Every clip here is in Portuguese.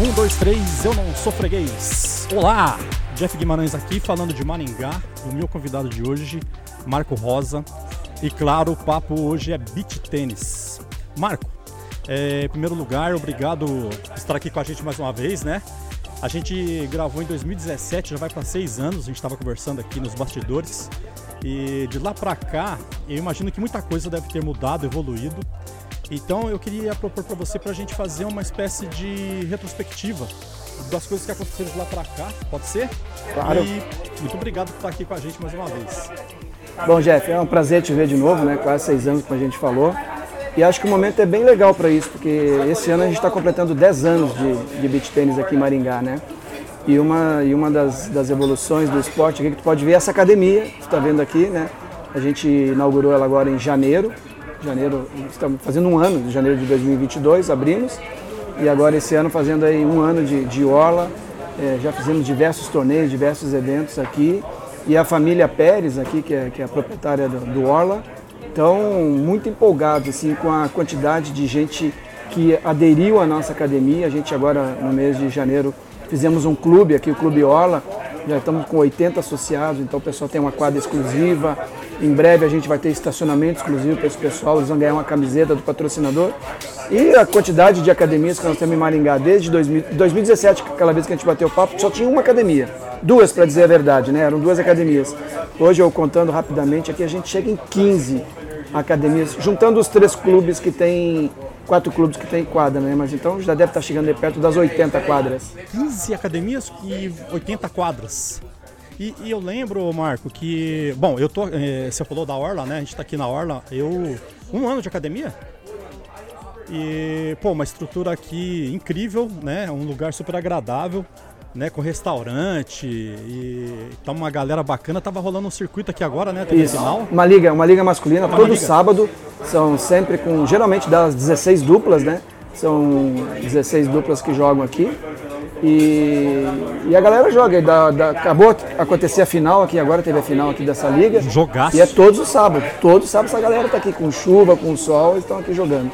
Um, dois, três, eu não sou freguês. Olá, Jeff Guimarães aqui falando de Maringá. O meu convidado de hoje, Marco Rosa. E claro, o papo hoje é beach tênis. Marco, é, em primeiro lugar, obrigado por estar aqui com a gente mais uma vez, né? A gente gravou em 2017, já vai para seis anos. A gente estava conversando aqui nos bastidores. E de lá para cá, eu imagino que muita coisa deve ter mudado, evoluído. Então eu queria propor para você para a gente fazer uma espécie de retrospectiva das coisas que aconteceram de lá para cá, pode ser? Claro. E muito obrigado por estar aqui com a gente mais uma vez. Bom, Jeff, é um prazer te ver de novo, né? Quase seis anos, como a gente falou. E acho que o momento é bem legal para isso, porque esse ano a gente está completando 10 anos de, de beach tênis aqui em Maringá, né? E uma, e uma das, das evoluções do esporte aqui que tu pode ver é essa academia, que tu está vendo aqui, né? A gente inaugurou ela agora em janeiro, janeiro, estamos fazendo um ano, de janeiro de 2022, abrimos. E agora esse ano fazendo aí um ano de, de Orla, é, já fizemos diversos torneios, diversos eventos aqui. E a família Pérez aqui, que é, que é a proprietária do, do Orla, estão muito empolgados assim, com a quantidade de gente que aderiu à nossa academia. A gente agora, no mês de janeiro, fizemos um clube aqui, o Clube Orla, já estamos com 80 associados, então o pessoal tem uma quadra exclusiva. Em breve a gente vai ter estacionamento exclusivo para esse pessoal, eles vão ganhar uma camiseta do patrocinador. E a quantidade de academias que nós temos em Maringá desde 2000, 2017, aquela vez que a gente bateu o papo, só tinha uma academia. Duas, para dizer a verdade, né? Eram duas academias. Hoje, eu contando rapidamente, aqui a gente chega em 15 academias, juntando os três clubes que tem quatro clubes que tem quadra, né? Mas então já deve estar chegando de perto das 80 quadras. 15 academias e 80 quadras. E, e, eu lembro, Marco, que. Bom, eu tô. É, você falou da Orla, né? A gente tá aqui na Orla. Eu. Um ano de academia. E, pô, uma estrutura aqui incrível, né? Um lugar super agradável né, com restaurante e tá uma galera bacana. Tava rolando um circuito aqui agora, né? Isso. Final. Uma liga, uma liga masculina, uma todo liga. sábado. São sempre com, geralmente das 16 duplas, né? São 16 duplas que jogam aqui. E, e a galera joga. Da, da, acabou acontecer a final aqui, agora teve a final aqui dessa liga. Jogaço. E é todos os sábados. Todos os sábados a galera tá aqui com chuva, com sol, estão aqui jogando.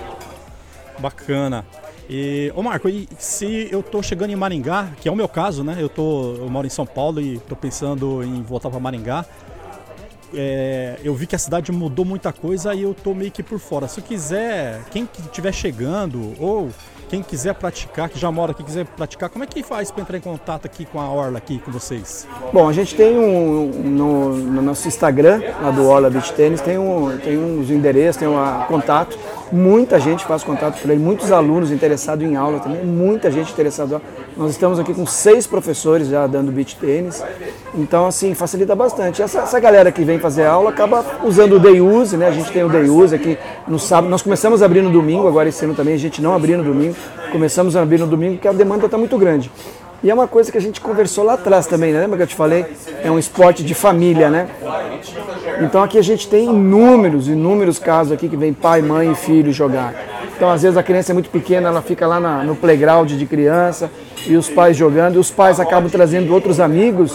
Bacana. E, ô Marco, e se eu tô chegando em Maringá, que é o meu caso, né? Eu, tô, eu moro em São Paulo e tô pensando em voltar para Maringá. É, eu vi que a cidade mudou muita coisa e eu tô meio que por fora. Se eu quiser, quem estiver chegando ou quem quiser praticar, que já mora aqui, quiser praticar, como é que faz para entrar em contato aqui com a Orla, aqui com vocês? Bom, a gente tem um, no, no nosso Instagram, lá do Orla Beach Tennis, tem, um, tem uns endereços, tem um contato. Muita gente faz contato por ele, muitos alunos interessados em aula também, muita gente interessada. Nós estamos aqui com seis professores já dando beach tênis, então assim, facilita bastante. Essa, essa galera que vem fazer aula acaba usando o day use, né? A gente tem o day use aqui no sábado. Nós começamos a abrir no domingo, agora esse ano também a gente não abriu no domingo. Começamos a abrir no domingo porque a demanda está muito grande. E é uma coisa que a gente conversou lá atrás também, né? lembra que eu te falei? É um esporte de família, né? Então aqui a gente tem inúmeros, inúmeros casos aqui que vem pai, mãe e filho jogar. Então às vezes a criança é muito pequena, ela fica lá na, no playground de criança e os pais jogando, e os pais acabam trazendo outros amigos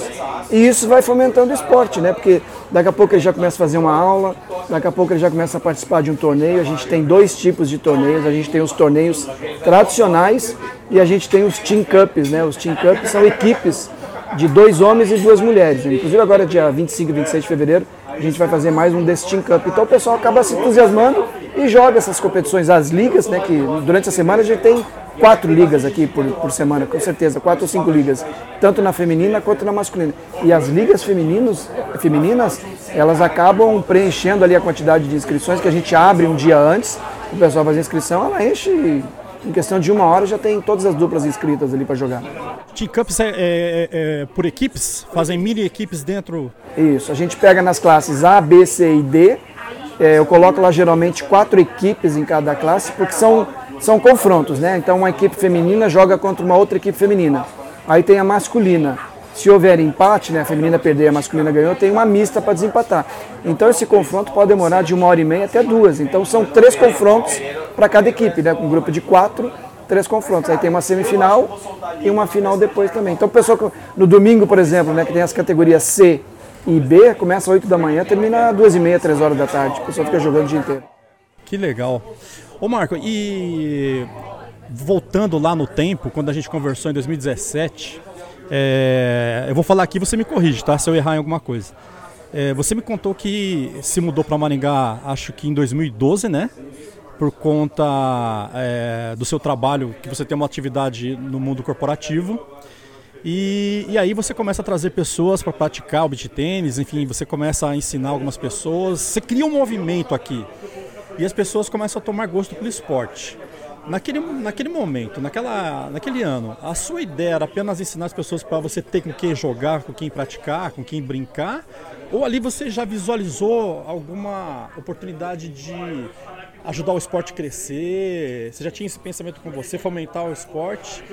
e isso vai fomentando o esporte, né? Porque daqui a pouco ele já começa a fazer uma aula, daqui a pouco ele já começa a participar de um torneio. A gente tem dois tipos de torneios, a gente tem os torneios tradicionais e a gente tem os Team Cups, né? Os Team Cups são equipes de dois homens e duas mulheres. Inclusive agora dia 25 e 26 de fevereiro a gente vai fazer mais um desse Team Cup. Então o pessoal acaba se entusiasmando e joga essas competições, as ligas, né? Que durante a semana a gente tem quatro ligas aqui por, por semana, com certeza, quatro ou cinco ligas, tanto na feminina quanto na masculina. E as ligas femininos, femininas, elas acabam preenchendo ali a quantidade de inscrições que a gente abre um dia antes, o pessoal faz a inscrição, ela enche em questão de uma hora já tem todas as duplas inscritas ali para jogar. Team Cups é, é, é, por equipes? Fazem mini equipes dentro? Isso, a gente pega nas classes A, B, C e D. É, eu coloco lá geralmente quatro equipes em cada classe, porque são, são confrontos, né? Então uma equipe feminina joga contra uma outra equipe feminina. Aí tem a masculina. Se houver empate, né, a feminina perder a masculina ganhou, tem uma mista para desempatar. Então esse confronto pode demorar de uma hora e meia até duas. Então são três confrontos para cada equipe, né, um grupo de quatro, três confrontos. Aí tem uma semifinal e uma final depois também. Então pessoal no domingo, por exemplo, né, que tem as categorias C e B, começa às 8 da manhã, termina às duas e meia, três horas da tarde. O pessoal fica jogando o dia inteiro. Que legal. Ô Marco, e voltando lá no tempo, quando a gente conversou em 2017, é, eu vou falar aqui, você me corrige, tá? Se eu errar em alguma coisa. É, você me contou que se mudou para Maringá, acho que em 2012, né? Por conta é, do seu trabalho, que você tem uma atividade no mundo corporativo. E, e aí você começa a trazer pessoas para praticar o beat tênis, enfim, você começa a ensinar algumas pessoas. Você cria um movimento aqui. E as pessoas começam a tomar gosto pelo esporte. Naquele, naquele momento, naquela, naquele ano, a sua ideia era apenas ensinar as pessoas para você ter com quem jogar, com quem praticar, com quem brincar? Ou ali você já visualizou alguma oportunidade de ajudar o esporte a crescer? Você já tinha esse pensamento com você, fomentar o esporte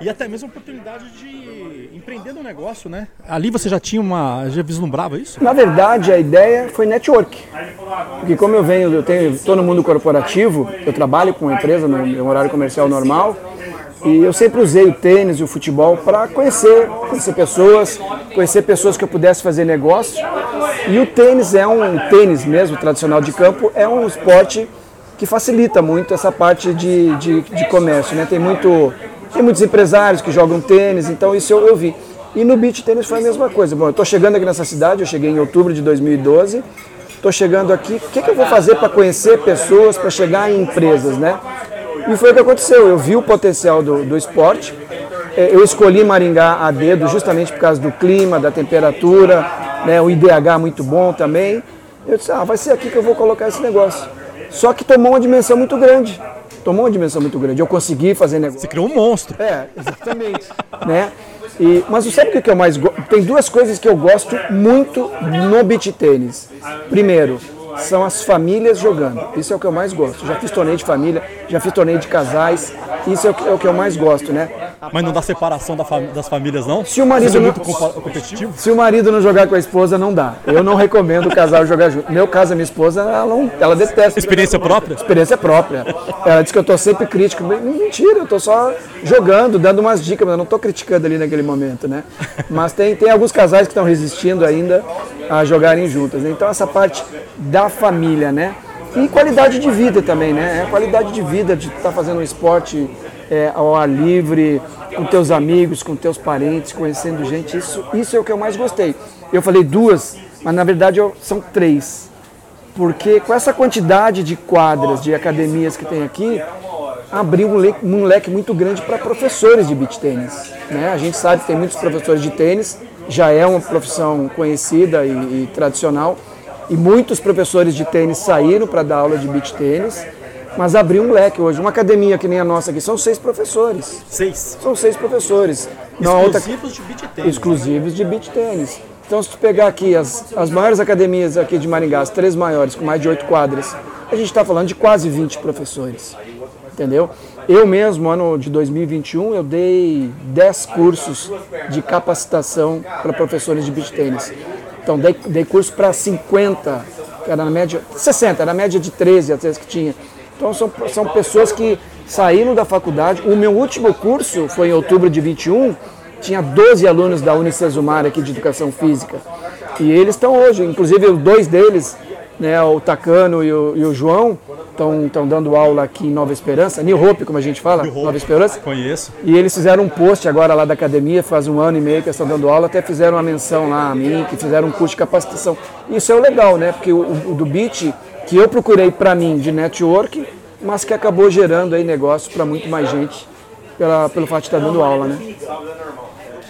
e até mesmo a oportunidade de empreender no negócio, né? Ali você já tinha uma, já vislumbrava isso? Na verdade, a ideia foi network. Porque como eu venho, eu tenho, estou no mundo corporativo, eu trabalho com uma empresa no meu horário comercial normal. E eu sempre usei o tênis e o futebol para conhecer, conhecer pessoas, conhecer pessoas que eu pudesse fazer negócio. E o tênis é um tênis mesmo, tradicional de campo, é um esporte que facilita muito essa parte de, de, de comércio. Né? Tem, muito, tem muitos empresários que jogam tênis, então isso eu, eu vi. E no beach tênis foi a mesma coisa. Bom, eu estou chegando aqui nessa cidade, eu cheguei em outubro de 2012. Estou chegando aqui, o que, que eu vou fazer para conhecer pessoas, para chegar em empresas, né? E foi o que aconteceu. Eu vi o potencial do, do esporte. É, eu escolhi Maringá a dedo justamente por causa do clima, da temperatura, né, o IDH muito bom também. Eu disse, ah, vai ser aqui que eu vou colocar esse negócio. Só que tomou uma dimensão muito grande. Tomou uma dimensão muito grande. Eu consegui fazer negócio. Você criou um monstro. É, exatamente. né? E, mas sabe o que eu mais gosto? Tem duas coisas que eu gosto muito no beach tênis. Primeiro, são as famílias jogando. Isso é o que eu mais gosto. Já fiz torneio de família, já fiz torneio de casais. Isso é o que, é o que eu mais gosto, né? Mas não dá separação das famílias, não? Se o marido Você é não, muito competitivo? Se o marido não jogar com a esposa, não dá. Eu não recomendo o casal jogar junto. Meu caso, a minha esposa, ela, não, ela detesta. Experiência própria? Experiência própria. Ela diz que eu tô sempre crítico. Mentira, eu tô só jogando, dando umas dicas, mas eu não tô criticando ali naquele momento, né? Mas tem, tem alguns casais que estão resistindo ainda a jogarem juntas. Né? Então essa parte da família, né? E qualidade de vida também, né? É qualidade de vida de estar tá fazendo um esporte é, ao ar livre, com teus amigos, com teus parentes, conhecendo gente. Isso, isso é o que eu mais gostei. Eu falei duas, mas na verdade eu, são três. Porque com essa quantidade de quadras, de academias que tem aqui, abriu um leque, um leque muito grande para professores de beach tênis. Né? A gente sabe que tem muitos professores de tênis, já é uma profissão conhecida e, e tradicional, e muitos professores de tênis saíram para dar aula de beach tênis, mas abriu um leque hoje. Uma academia que nem a nossa aqui, são seis professores. Seis? São seis professores. Exclusivos outra... de beach tênis. Exclusivos de beach tênis. Então, se tu pegar aqui as, as maiores academias aqui de Maringá, as três maiores, com mais de oito quadras, a gente está falando de quase 20 professores. Entendeu? Eu mesmo, ano de 2021, eu dei 10 cursos de capacitação para professores de beach tênis. Então, dei, dei curso para 50, que era na média, 60, era na média de 13 às vezes que tinha. Então, são, são pessoas que saíram da faculdade. O meu último curso foi em outubro de 21, tinha 12 alunos da Unicesumar aqui de Educação Física. E eles estão hoje, inclusive dois deles, né, o Tacano e o, e o João, estão dando aula aqui em Nova Esperança, New Hope, como a gente fala, Nova Esperança. Conheço. E eles fizeram um post agora lá da academia, faz um ano e meio que estão dando aula, até fizeram uma menção lá a mim, que fizeram um curso de capacitação. Isso é o legal, né? Porque o, o do Beat, que eu procurei para mim de network, mas que acabou gerando aí negócio para muito mais gente pela, pelo fato de estar dando aula, né?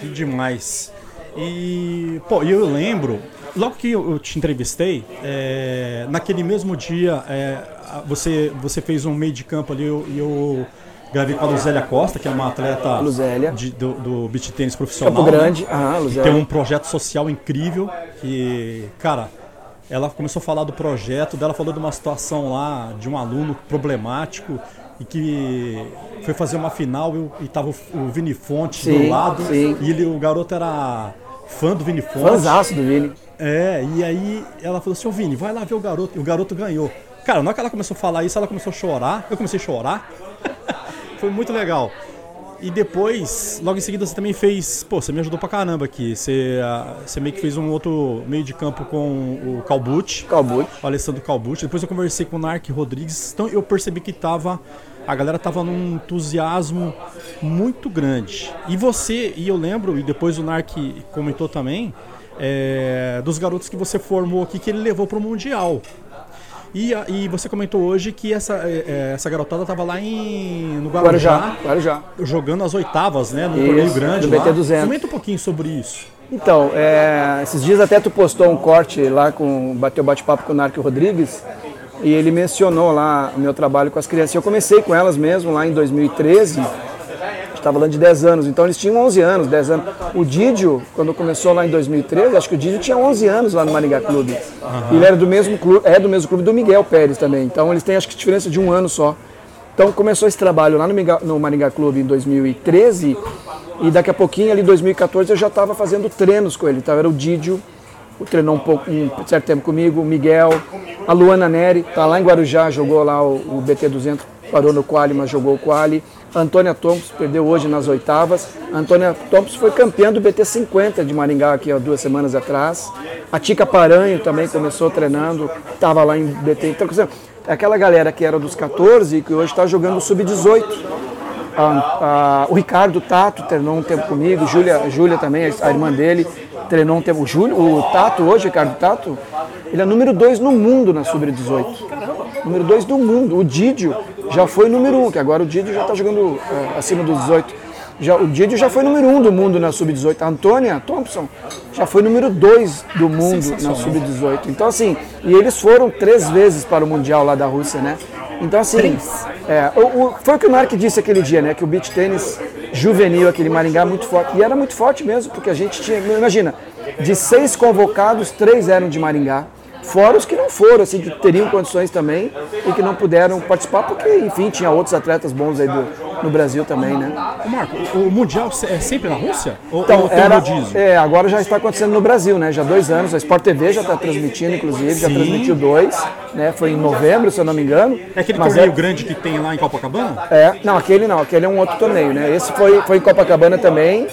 Que demais. E, pô, eu lembro, logo que eu te entrevistei, é, naquele mesmo dia, é, você, você fez um meio de campo ali e eu, eu, gravei com a Luzélia Costa, que é uma atleta de, do, do beach tênis profissional. Campo Grande, né? ah, Luzélia. Tem um projeto social incrível que, cara, ela começou a falar do projeto dela, falou de uma situação lá de um aluno problemático e que foi fazer uma final e, estava o, o Vini Fonte sim, do lado sim. e ele, o garoto era fã do Vini Fonte. Fãzaço do Vini. É, e aí ela falou assim, ô Vini, vai lá ver o garoto. E o garoto ganhou. Cara, na hora que ela começou a falar isso, ela começou a chorar. Eu comecei a chorar. Foi muito legal. E depois, logo em seguida, você também fez. Pô, você me ajudou pra caramba aqui. Você, uh, você meio que fez um outro meio de campo com o Calbucci. Calbucci. O Alessandro Calbucci. Depois eu conversei com o Narc Rodrigues. Então eu percebi que tava a galera tava num entusiasmo muito grande. E você, e eu lembro, e depois o Nark comentou também, é, dos garotos que você formou aqui que ele levou para o Mundial. E, e você comentou hoje que essa, é, é essa garotada estava lá em, no Guarujá, Guarujá, jogando as oitavas, né? No isso, torneio grande. Do BT200. Comenta um pouquinho sobre isso. Então, é, esses dias até tu postou um corte lá com bateu bate-papo com o Narco Rodrigues e ele mencionou lá o meu trabalho com as crianças. Eu comecei com elas mesmo lá em 2013 está falando de 10 anos, então eles tinham 11 anos, 10 anos. O Didio, quando começou lá em 2013, acho que o Didio tinha 11 anos lá no Maringá Clube. Uhum. Ele era do mesmo clube, é do mesmo clube do Miguel Pérez também, então eles têm acho que diferença de um ano só. Então começou esse trabalho lá no, Miguel, no Maringá Clube em 2013 e daqui a pouquinho, ali em 2014, eu já estava fazendo treinos com ele. Então era o Didio, treinou um pouco, um certo tempo comigo, o Miguel, a Luana Neri, tá lá em Guarujá, jogou lá o, o BT 200, parou no quali, mas jogou o quali. Antônia Thompson perdeu hoje nas oitavas. Antônia Thompson foi campeã do BT 50 de Maringá aqui há duas semanas atrás. A Tica Paranho também começou treinando, estava lá em BT. Então, aquela galera que era dos 14 e que hoje está jogando sub-18. o Ricardo Tato treinou um tempo comigo, Júlia, Júlia também, a irmã dele, treinou um tempo. O, Júlio, o Tato hoje, Ricardo Tato, ele é número 2 no mundo na sub-18. Número 2 do mundo. O Didio já foi número 1, um, que agora o Didio já está jogando é, acima dos 18. Já, o Didio já foi número 1 um do mundo na sub-18. A Antônia Thompson já foi número 2 do mundo na sub-18. Então, assim, e eles foram três vezes para o Mundial lá da Rússia, né? Então, assim, é, o, o, foi o que o Mark disse aquele dia, né? Que o beach tênis juvenil, aquele Maringá, muito forte. E era muito forte mesmo, porque a gente tinha, imagina, de seis convocados, três eram de Maringá. Fora os que não foram, assim, que teriam condições também e que não puderam participar, porque, enfim, tinha outros atletas bons aí do, no Brasil também, né? Marco, o Mundial é sempre na Rússia? Ou, então, ou era, é, agora já está acontecendo no Brasil, né? Já há dois anos, a Sport TV já está transmitindo, inclusive, Sim. já transmitiu dois, né? Foi em novembro, se eu não me engano. É aquele torneio é... grande que tem lá em Copacabana? É, não, aquele não, aquele é um outro torneio, né? Esse foi, foi em Copacabana também,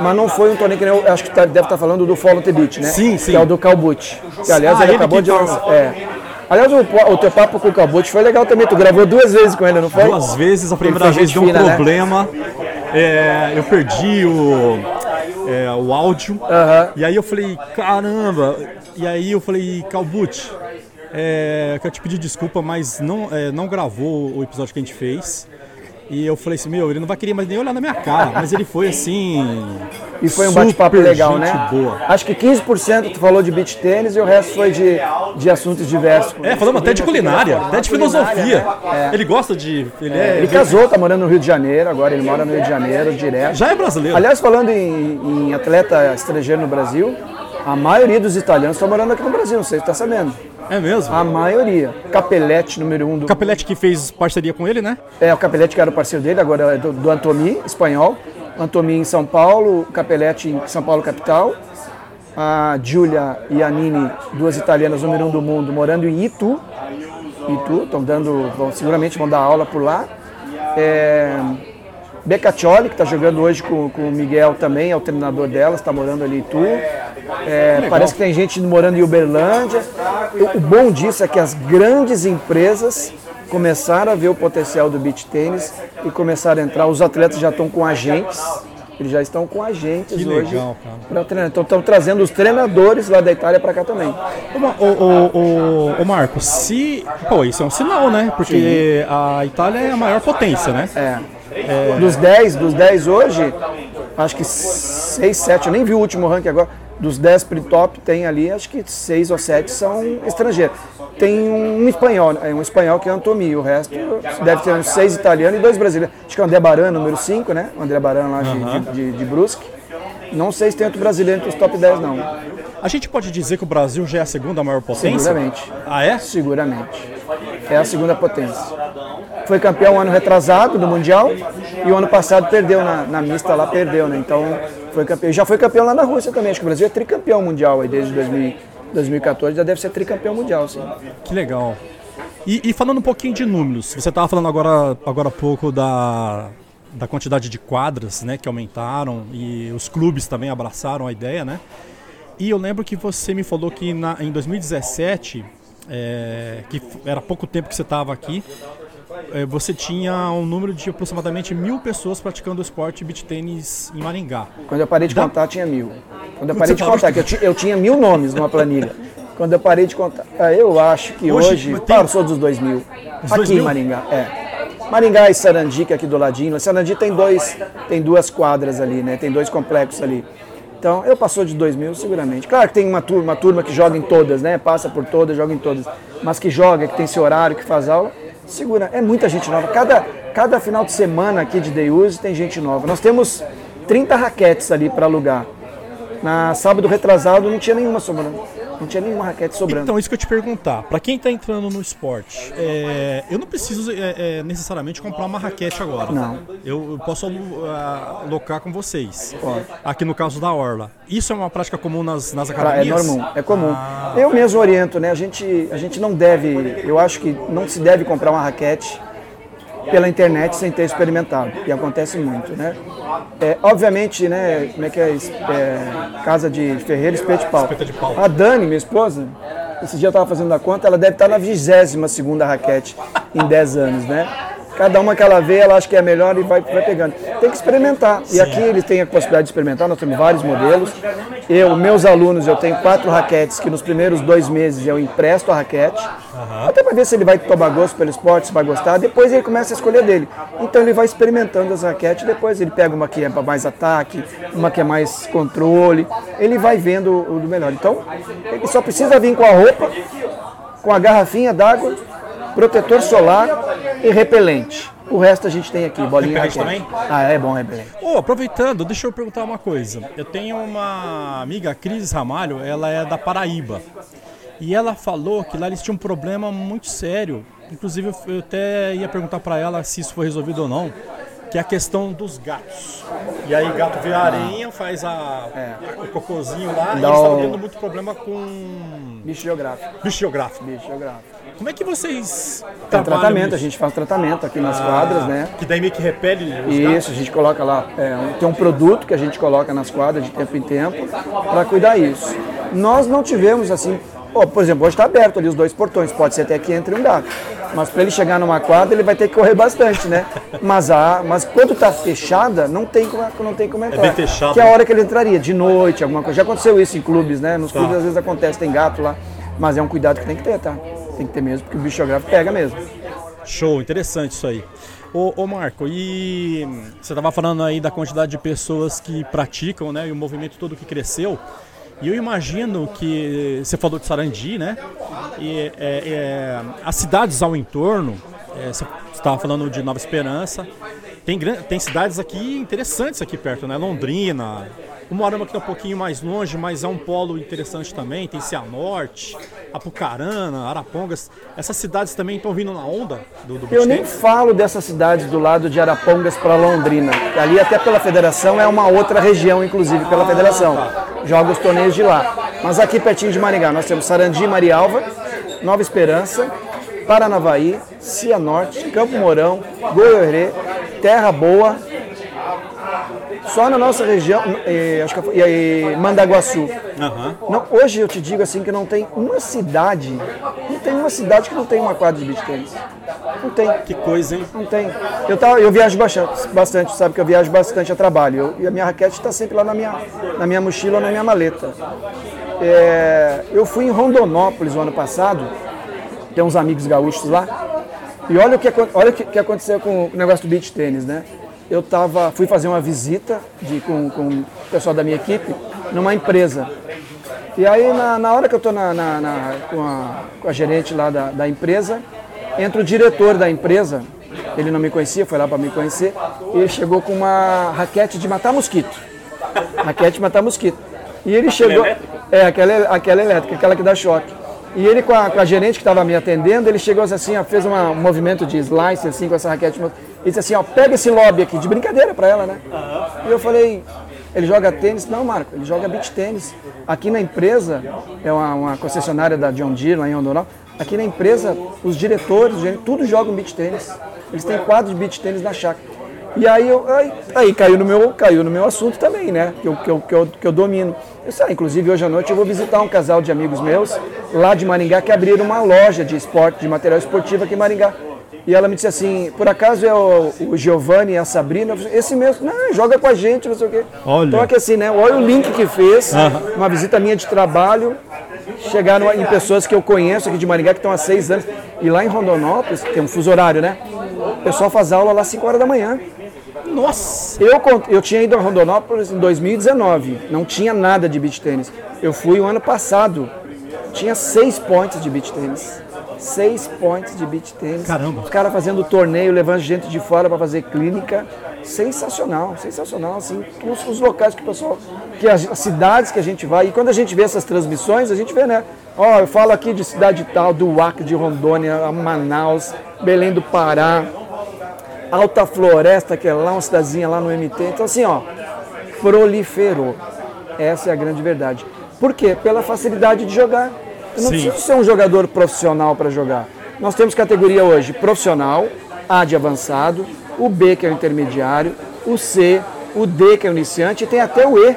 mas não foi um torneio que eu acho que tá, deve estar tá falando do Follow the Beach, né? Sim, sim. Que é o do Calbut. Que aliás ah, ele, ele acabou de lançar. É. Aliás, o, o teu papo com o Cabut foi legal também. Tu gravou duas vezes com ele, não foi? Duas vezes. A primeira vez deu um fina, né? problema. Né? É, eu perdi o, é, o áudio. E aí eu falei, caramba. E aí eu falei, Calbut, é, quero te pedir desculpa, mas não, é, não gravou o episódio que a gente fez. E eu falei assim, meu, ele não vai querer mais nem olhar na minha cara, mas ele foi assim. E foi um bate-papo legal, né? Boa. Acho que 15% tu falou de beach tênis e o resto foi de, de assuntos diversos. É, falamos até de culinária, até de filosofia. Né? É. Ele gosta de. Ele, é, ele casou, tá morando no Rio de Janeiro, agora ele mora no Rio de Janeiro direto. Já é brasileiro. Aliás, falando em, em atleta estrangeiro no Brasil, a maioria dos italianos estão morando aqui no Brasil, não sei se está sabendo. É mesmo? A maioria. Capelete, número um do. Capelete que fez parceria com ele, né? É, o Capelete que era o parceiro dele, agora é do, do Antomi, espanhol. Antomi em São Paulo, Capelete em São Paulo, capital. A Giulia e a Nini, duas italianas número um do mundo, morando em Itu. Itu, estão dando, vão, seguramente vão dar aula por lá. É, Becaccioli, que está jogando hoje com, com o Miguel também, é o treinador dela, está morando ali em Itu. É, parece que tem gente morando em Uberlândia. O bom disso é que as grandes empresas começaram a ver o potencial do beach tênis e começaram a entrar. Os atletas já estão com agentes, eles já estão com agentes que hoje para treinar. Então estão trazendo os treinadores lá da Itália para cá também. O, o, o, o, Marco, se. Pô, isso é um sinal, né? Porque Sim. a Itália é a maior potência, né? É. é. Dos 10, dos 10 hoje, acho que 6, 7, eu nem vi o último ranking agora dos 10 top tem ali, acho que 6 ou 7 são estrangeiros. Tem um espanhol, é um espanhol que é Antomi, o resto deve ter uns 6 italianos e 2 brasileiros. Acho que é o André Baran, número 5, né? O André Baran lá de, de, de, Brusque. Não sei se tem outro brasileiro entre os top 10, não. A gente pode dizer que o Brasil já é a segunda maior potência? Seguramente. Ah, é? Seguramente. É a segunda potência. Foi campeão ano retrasado do Mundial e o ano passado perdeu na, na mista lá, perdeu, né? Então foi campeão. Já foi campeão lá na Rússia também. Acho que o Brasil é tricampeão mundial aí desde 2000, 2014. Já deve ser tricampeão mundial, sim. Que legal. E, e falando um pouquinho de números, você estava falando agora, agora há pouco da, da quantidade de quadras né, que aumentaram e os clubes também abraçaram a ideia, né? E eu lembro que você me falou que na, em 2017, é, que era pouco tempo que você estava aqui, é, você tinha um número de aproximadamente mil pessoas praticando o esporte beach tênis em Maringá. Quando eu parei de da... contar, tinha mil. Quando eu parei de contar, que eu, eu tinha mil nomes numa planilha. Quando eu parei de contar, eu acho que hoje, hoje tem... passou dos dois mil. Os aqui dois mil? em Maringá, é. Maringá e Sarandi, que é aqui do ladinho. Sarandi tem, dois, tem duas quadras ali, né? Tem dois complexos ali. Então, eu passou de 2 mil seguramente. Claro que tem uma turma, uma turma que joga em todas, né? Passa por todas, joga em todas. Mas que joga, que tem seu horário, que faz aula, segura. É muita gente nova. Cada, cada final de semana aqui de Day Use tem gente nova. Nós temos 30 raquetes ali para alugar. Na sábado retrasado não tinha nenhuma sobrando. Não tinha nenhuma raquete sobrando. Então, isso que eu te perguntar. Para quem está entrando no esporte, é, eu não preciso é, é, necessariamente comprar uma raquete agora. Não. Eu, eu posso uh, alocar com vocês. Pode. Aqui no caso da Orla. Isso é uma prática comum nas, nas é academias? É normal, é comum. Ah. Eu mesmo oriento, né? A gente, a gente não deve, eu acho que não se deve comprar uma raquete pela internet sem ter experimentado, e acontece muito, né? É, obviamente, né, como é que é, é casa de ferreiro, espeto de pau. A Dani, minha esposa, esse dia eu estava fazendo a conta, ela deve estar na 22 segunda raquete em 10 anos, né? Cada uma que ela vê, ela acha que é a melhor e vai, vai pegando. Tem que experimentar. E aqui eles têm a possibilidade de experimentar, nós temos vários modelos. Eu, meus alunos, eu tenho quatro raquetes que nos primeiros dois meses eu empresto a raquete. Uhum. Até para ver se ele vai tomar gosto pelo esporte, se vai gostar. Depois ele começa a escolher dele. Então ele vai experimentando as raquetes, depois ele pega uma que é para mais ataque, uma que é mais controle. Ele vai vendo o do melhor. Então, ele só precisa vir com a roupa, com a garrafinha d'água protetor solar e repelente. O resto a gente tem aqui, bolinha repelente também? Ah, é bom repelente. Oh, aproveitando, deixa eu perguntar uma coisa. Eu tenho uma amiga, Cris Ramalho, ela é da Paraíba. E ela falou que lá eles tinham um problema muito sério. Inclusive, eu até ia perguntar para ela se isso foi resolvido ou não que é a questão dos gatos. E aí gato vê a areia, faz a, é. o cocôzinho lá, Não. e eles estavam tendo muito problema com... Bicho geográfico. Bicho geográfico. Bicho geográfico. Como é que vocês Tem tratamento, nisso? a gente faz tratamento aqui nas ah, quadras, né? Que daí meio que repele os Isso, gatos. a gente coloca lá, é, tem um produto que a gente coloca nas quadras de tempo em tempo para cuidar isso. Nós não tivemos assim Oh, por exemplo, hoje está aberto ali os dois portões, pode ser até que entre um gato. Mas para ele chegar numa quadra, ele vai ter que correr bastante, né? Mas, a, mas quando está fechada, não tem, como, não tem como entrar. É bem fechado. Que é a hora que ele entraria, de noite, alguma coisa. Já aconteceu isso em clubes, né? Nos tá. clubes às vezes acontece, tem gato lá. Mas é um cuidado que tem que ter, tá? Tem que ter mesmo, porque o bicho geográfico pega mesmo. Show, interessante isso aí. Ô, ô, Marco, e você estava falando aí da quantidade de pessoas que praticam, né? E o movimento todo que cresceu. E eu imagino que você falou de Sarandi, né? E é, é, as cidades ao entorno, é, você estava falando de Nova Esperança, tem, tem cidades aqui interessantes aqui perto, né? Londrina, o Moarama que está um pouquinho mais longe, mas é um polo interessante também. Tem Cianorte, Apucarana, Arapongas. Essas cidades também estão vindo na onda do, do Eu nem falo dessas cidades do lado de Arapongas para Londrina. Ali até pela federação é uma outra região, inclusive pela ah, federação. Tá. Joga os torneios de lá. Mas aqui pertinho de Maringá nós temos Sarandi, Marialva, Nova Esperança, Paranavaí, Cianorte, Campo Mourão, Goiorê, Terra Boa, só na nossa região, eh, acho que foi, eh, Mandaguaçu. Uhum. Não, hoje eu te digo assim que não tem uma cidade, não tem uma cidade que não tem uma quadra de beach tênis. Não tem. Que coisa, hein? Não tem. Eu, tá, eu viajo bastante, bastante, sabe que eu viajo bastante a trabalho. Eu, e a minha raquete está sempre lá na minha, na minha mochila na minha maleta. É, eu fui em Rondonópolis o ano passado, tem uns amigos gaúchos lá, e olha o que, olha o que aconteceu com o negócio do beach tênis, né? Eu tava, fui fazer uma visita de, com, com o pessoal da minha equipe numa empresa. E aí, na, na hora que eu estou na, na, na, com, a, com a gerente lá da, da empresa, entra o diretor da empresa, ele não me conhecia, foi lá para me conhecer, e ele chegou com uma raquete de matar mosquito. Raquete de matar mosquito. E ele chegou. É, aquela, aquela elétrica, aquela que dá choque. E ele, com a, com a gerente que estava me atendendo, ele chegou assim, ó, fez uma, um movimento de slice assim, com essa raquete. E disse assim, ó, pega esse lobby aqui, de brincadeira para ela, né? E eu falei, ele joga tênis? Não, Marco, ele joga beach tênis. Aqui na empresa, é uma, uma concessionária da John Deere, lá em Rondonópolis, aqui na empresa, os diretores, tudo jogam beach tênis. Eles têm quadro de beach tênis na chácara. E aí, eu, aí, aí, caiu, no meu, caiu no meu assunto também, né? Que eu, que eu, que eu, que eu domino. Eu sei, inclusive, hoje à noite eu vou visitar um casal de amigos meus lá de Maringá que abriram uma loja de esporte, de material esportivo aqui em Maringá. E ela me disse assim, por acaso é o, o Giovanni e a Sabrina? Esse mesmo, não, joga com a gente, não sei o quê. Olha. Então aqui assim, né? Olha o link que fez, uma visita minha de trabalho, chegaram em pessoas que eu conheço aqui de Maringá, que estão há seis anos. E lá em Rondonópolis, que tem um fuso horário, né? O pessoal faz aula lá às 5 horas da manhã. Nossa! Eu, eu tinha ido a Rondonópolis em 2019, não tinha nada de beach tênis. Eu fui o ano passado, tinha seis points de beach tênis. Seis points de beach tênis. Caramba. Os caras fazendo torneio, levando gente de fora para fazer clínica. Sensacional, sensacional, assim, os, os locais que o pessoal, que as, as cidades que a gente vai, e quando a gente vê essas transmissões, a gente vê, né? Ó, eu falo aqui de cidade tal, do Acre, de Rondônia, a Manaus, Belém do Pará, Alta Floresta, que é lá uma cidadezinha lá no MT. Então, assim, ó, proliferou. Essa é a grande verdade. Por quê? Pela facilidade de jogar. Eu não Sim. preciso ser um jogador profissional para jogar. Nós temos categoria hoje profissional, A de avançado, o B que é o intermediário, o C, o D que é o iniciante e tem até o E.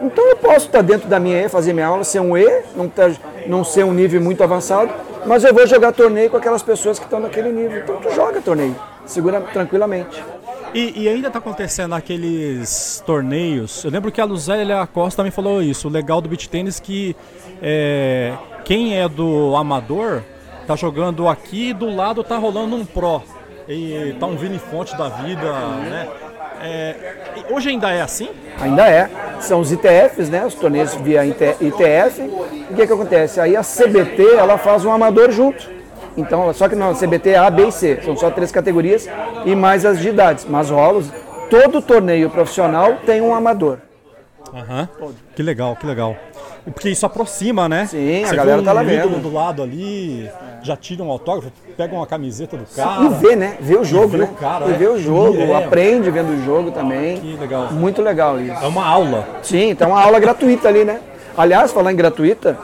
Então eu posso estar dentro da minha E, fazer minha aula, ser um E, não, tá- não ser um nível muito avançado, mas eu vou jogar torneio com aquelas pessoas que estão naquele nível. Então tu joga torneio, segura tranquilamente. E, e ainda tá acontecendo aqueles torneios. Eu lembro que a Luzélia Costa também falou isso. O legal do beach tênis que é, quem é do amador tá jogando aqui e do lado tá rolando um pro. E tá um Vini Fonte da vida, né? É, hoje ainda é assim? Ainda é. São os ITFs, né? Os torneios via ITF. O que, que acontece? Aí a CBT ela faz um amador junto. Então, só que não, CBT é A, B e C. São só três categorias e mais as de idades. Mas rola, os- todo torneio profissional tem um amador. Aham. Que legal, que legal. E Porque isso aproxima, né? Sim, a Você galera vê tá lá um ídolo vendo. do lado ali, já tira um autógrafo, pega uma camiseta do E cara. vê, né? Vê o jogo, vê né? o cara, e é. vê o jogo, É. aprende vendo o jogo também. Que legal. Muito legal isso. É uma aula. Sim, então uma aula gratuita ali, né? Aliás, falar em gratuita,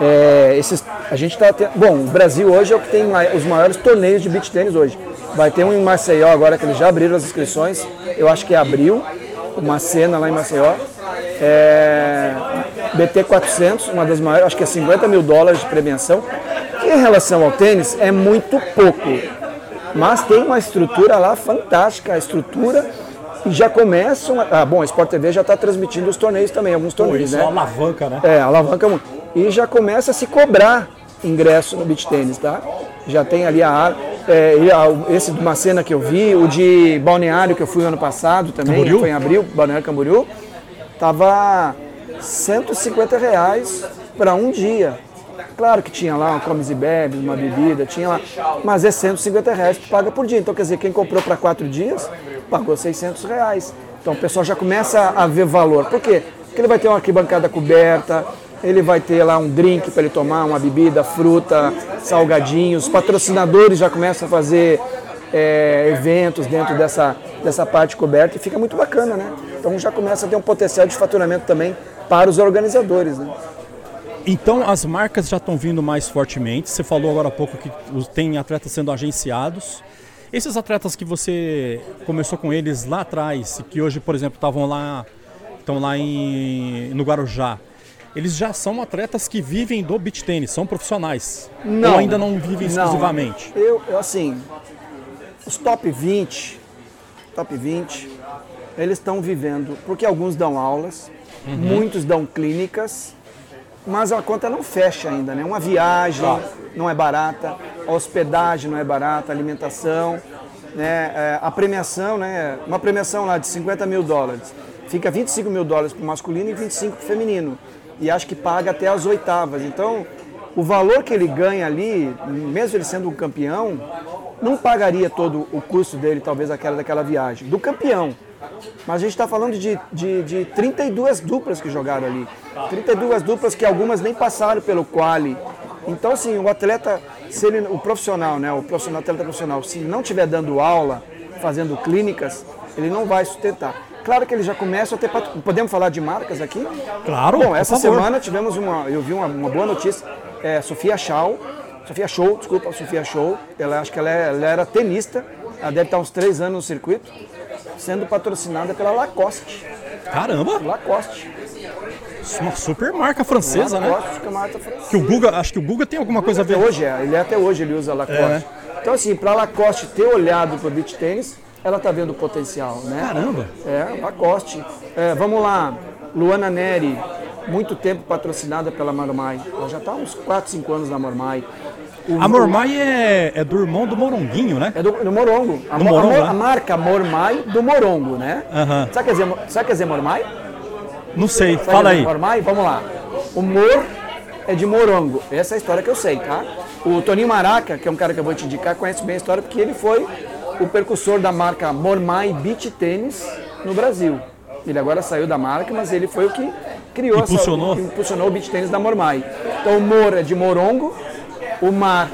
é, esses, a gente está Bom, o Brasil hoje é o que tem os maiores torneios de beach tênis hoje. Vai ter um em Maceió agora, que eles já abriram as inscrições, eu acho que é abril, uma cena lá em Maceió. É, BT 400, uma das maiores, acho que é 50 mil dólares de prevenção. Que em relação ao tênis é muito pouco, mas tem uma estrutura lá fantástica, a estrutura e já começam. a- Ah, bom, a Sport TV já está transmitindo os torneios também, alguns Pô, torneios, isso né? alavanca, né? É, alavanca muito. E já começa a se cobrar ingresso no beach tênis, tá? Já tem ali a. É, esse de uma cena que eu vi, o de Balneário que eu fui ano passado também, Camboriú? foi em abril, Balneário Camboriú, tava 150 reais para um dia. Claro que tinha lá um comes e bebes, uma bebida, tinha lá, mas é 150 reais que paga por dia. Então, quer dizer, quem comprou para quatro dias pagou 600 reais. Então, o pessoal já começa a ver valor. Por quê? Porque ele vai ter uma arquibancada coberta, ele vai ter lá um drink para ele tomar, uma bebida, fruta, salgadinhos. Os patrocinadores já começam a fazer é, eventos dentro dessa, dessa parte coberta e fica muito bacana, né? Então já começa a ter um potencial de faturamento também para os organizadores, né? Então as marcas já estão vindo mais fortemente. Você falou agora há pouco que tem atletas sendo agenciados. Esses atletas que você começou com eles lá atrás, e que hoje, por exemplo, estavam lá, estão lá em, no Guarujá, eles já são atletas que vivem do beach tênis, são profissionais. Ou ainda não vivem Não. exclusivamente? Eu, eu, assim, os top 20, top 20, eles estão vivendo, porque alguns dão aulas, muitos dão clínicas, mas a conta não fecha ainda, né? Uma viagem não é barata, a hospedagem não é barata, a alimentação, né? É, a premiação, né? Uma premiação lá de 50 mil dólares, fica 25 mil dólares para o masculino e 25 para o feminino. E acho que paga até as oitavas. Então, o valor que ele ganha ali, mesmo ele sendo um campeão, não pagaria todo o custo dele, talvez aquela daquela viagem. Do campeão. Mas a gente está falando de, de, de 32 duplas que jogaram ali. 32 duplas que algumas nem passaram pelo quali. Então, assim, o atleta, se ele, o profissional, né, o profissional, atleta profissional, se não estiver dando aula, fazendo clínicas, ele não vai sustentar. Claro que ele já começa a ter. patro- Podemos falar de marcas aqui? Claro, Bom, essa semana tivemos uma. Eu vi uma, uma boa notícia. É, Sofia Shaw. Sofia Show, desculpa, Sofia Show. Ela acho que ela, é- ela era tenista. Ela deve estar uns três anos no circuito. Sendo patrocinada pela Lacoste. Caramba, Lacoste. é uma super marca francesa, né? Lacoste, camarada francesa. Que o Guga, acho que o Guga tem alguma coisa a Até ver. hoje é, ele até hoje ele usa Lacoste. É, né? Então, assim, para Lacoste ter olhado para o beach tênis, ela está vendo o potencial, né? Caramba! É, Lacoste. É, vamos lá, Luana Neri, muito tempo patrocinada pela Mormai. Ela já está há uns 4, 5 anos na Mormai. O, a Mormai é, é, do irmão do Moronguinho, né? É do, do Morongo. A, do Morongo, a, né? a, marca Mormai do Morongo, né? Uhum. Sabe, quer dizer, sabe quer dizer Mormai? Não sei, sabe fala aí. Mormai? Vamos lá. O Mor é de Morongo. Essa é a história que eu sei, tá? O Toninho Maraca, que é um cara que eu vou te indicar, conhece bem a história porque ele foi o percussor da marca Mormai Beach Tênis no Brasil. Ele agora saiu da marca, mas ele foi o que criou impulsionou. essa, impulsionou o beach tênis da Mormai. Então o Mor é de Morongo, o Mar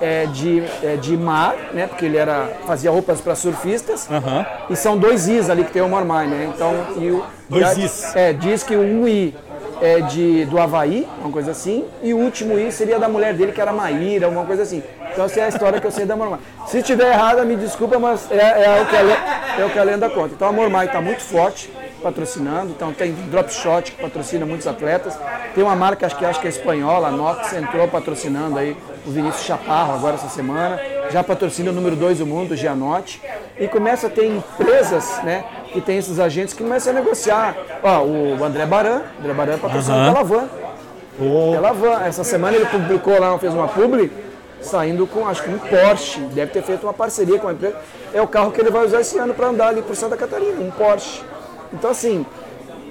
é de, é de mar, né? Porque ele era fazia roupas para surfistas. Uhum. E são dois Is ali que tem o Mormai, né? Então e o dois e, Is. É, diz que um I é de do Havaí, uma coisa assim, e o último I seria da mulher dele que era Maíra, alguma coisa assim. Então essa é a história que eu sei da Mormai. Se estiver errada, me desculpa, mas é, é, o que a, é o que a lenda conta. Então a Mormai está muito forte patrocinando, então tem Drop Shot que patrocina muitos atletas, tem uma marca acho que acho que é espanhola, a Nox entrou patrocinando aí o Vinícius Chaparro agora essa semana, já patrocina o número 2 do mundo, o Gianotti, e começa a ter empresas, né, que tem esses agentes que começam a negociar. Ó, o André Baran, André Baran patrocina Aham. pela Van. Oh, Pela Van. Essa semana ele publicou lá, fez uma publi, saindo com, acho que um Porsche. Deve ter feito uma parceria com a empresa. É o carro que ele vai usar esse ano para andar ali por Santa Catarina, um Porsche. Então, assim,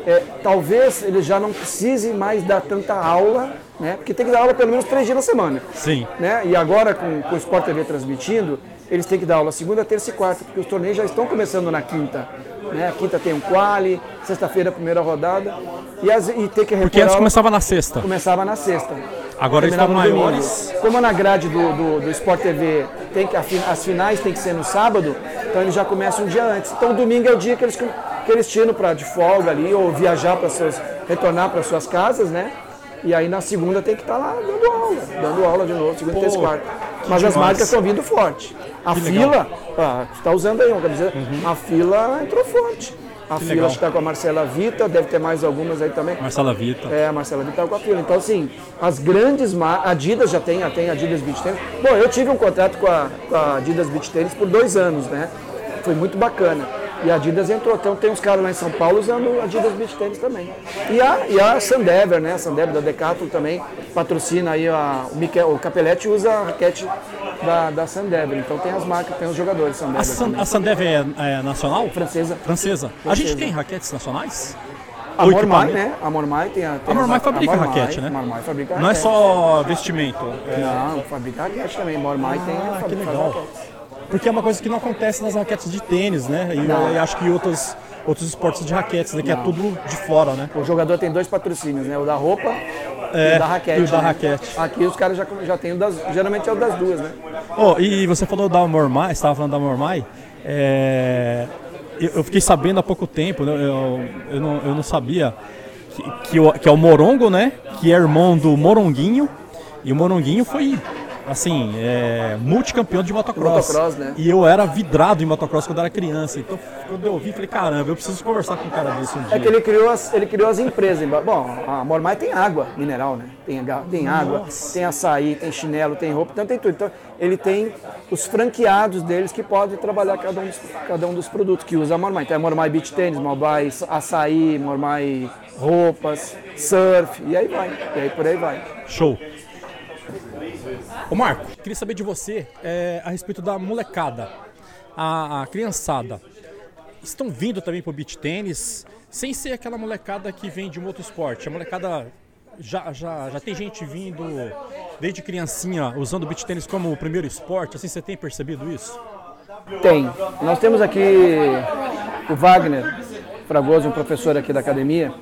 é, talvez ele já não precise mais dar tanta aula, né? Porque tem que dar aula pelo menos três dias na semana. sim. Né? E agora, com, com o Sport TV transmitindo, eles têm que dar aula segunda, terça e quarta, porque os torneios já estão começando na quinta. Né? A quinta tem um quali, sexta-feira a primeira rodada. E, as, e tem que Porque antes começava na sexta. começava na sexta. Agora eles estão domingo. maiores. Como na grade do, do, do Sport TV tem que, as finais tem que ser no sábado, então eles já começam um dia antes. Então domingo é o dia que eles, que eles tiram para de folga ali, ou viajar para seus. retornar para suas casas, né? E aí na segunda tem que estar lá dando aula, dando aula de novo, segunda, Pô, terça e quarta. Mas as demais. marcas estão vindo forte. A Que fila, ah, usando aí uma camiseta, a fila entrou forte. A fila que está com a Marcela Vita, deve ter mais algumas aí também. Marcela Vita. É, a Marcela Vital com a fila. Então, assim, as grandes marcas. Adidas já tem, já tem Adidas Beach Tennis. Bom, eu tive um contrato com a, com a Adidas Beach Tennis por dois anos, né? Foi muito bacana. E a Adidas entrou. Então, tem uns caras lá em São Paulo usando Adidas Beach Tennis também. E a, e a Sandever, né? A Sandever da Decathlon também patrocina aí a, o, Miquel, o Capelletti usa a raquete da, da Sandever. Então, tem as marcas, tem os jogadores Sandever. A, San, a Sandev é, é nacional? Francesa. Francesa. A Francesa. gente tem raquetes nacionais? A Mormai, né? A Mormai tem a. Tem A Mormai fabrica Mormai, raquete, né? A Mormai fabrica Não é só vestimento. é- Não, fabrica raquete também. Mormai tem. Ah, que legal. raquete. Porque é uma coisa que não acontece nas raquetes de tênis, né? E acho que outros, outros esportes de raquetes, né? Que é Não. tudo de fora, né? O jogador tem dois patrocínios, né? O da roupa É, e o da raquete. e o da né? raquete. Aqui os caras já, já tem o das. Geralmente é o das duas, né? Oh, e você falou da Mormai, você estava falando da Mormai. é, eu, fiquei sabendo há pouco tempo, né, eu, eu, não, eu não sabia, que, que, que é o Morongo, né? Que é irmão do Moronguinho. E o Moronguinho foi, assim, é, multicampeão de motocross. Motocross, né? E eu era vidrado em motocross quando era criança. Então, quando eu ouvi, falei, caramba, eu preciso conversar com um cara desse um dia. É que ele criou as, ele criou as empresas. Bom, a Mormai tem água mineral, né? Tem, tem água, Nossa. tem açaí, tem chinelo, tem roupa, então tem tudo. Então ele tem os franqueados deles que podem trabalhar cada um dos, cada um dos produtos que usa a Mormai. Então é Mormai Beach Tênis, Mormai açaí, Mormai roupas, surf, e aí vai. E aí por aí vai. Show. Ô Marco, queria saber de você é, a respeito da molecada, a, a criançada. Estão vindo também pro beach tênis, sem ser aquela molecada que vem de um outro esporte. A molecada já, já, já tem gente vindo desde criancinha usando o beach tênis como o primeiro esporte. Assim, você tem percebido isso? Tem. Nós temos aqui o Wagner Fragoso, um professor aqui da academia.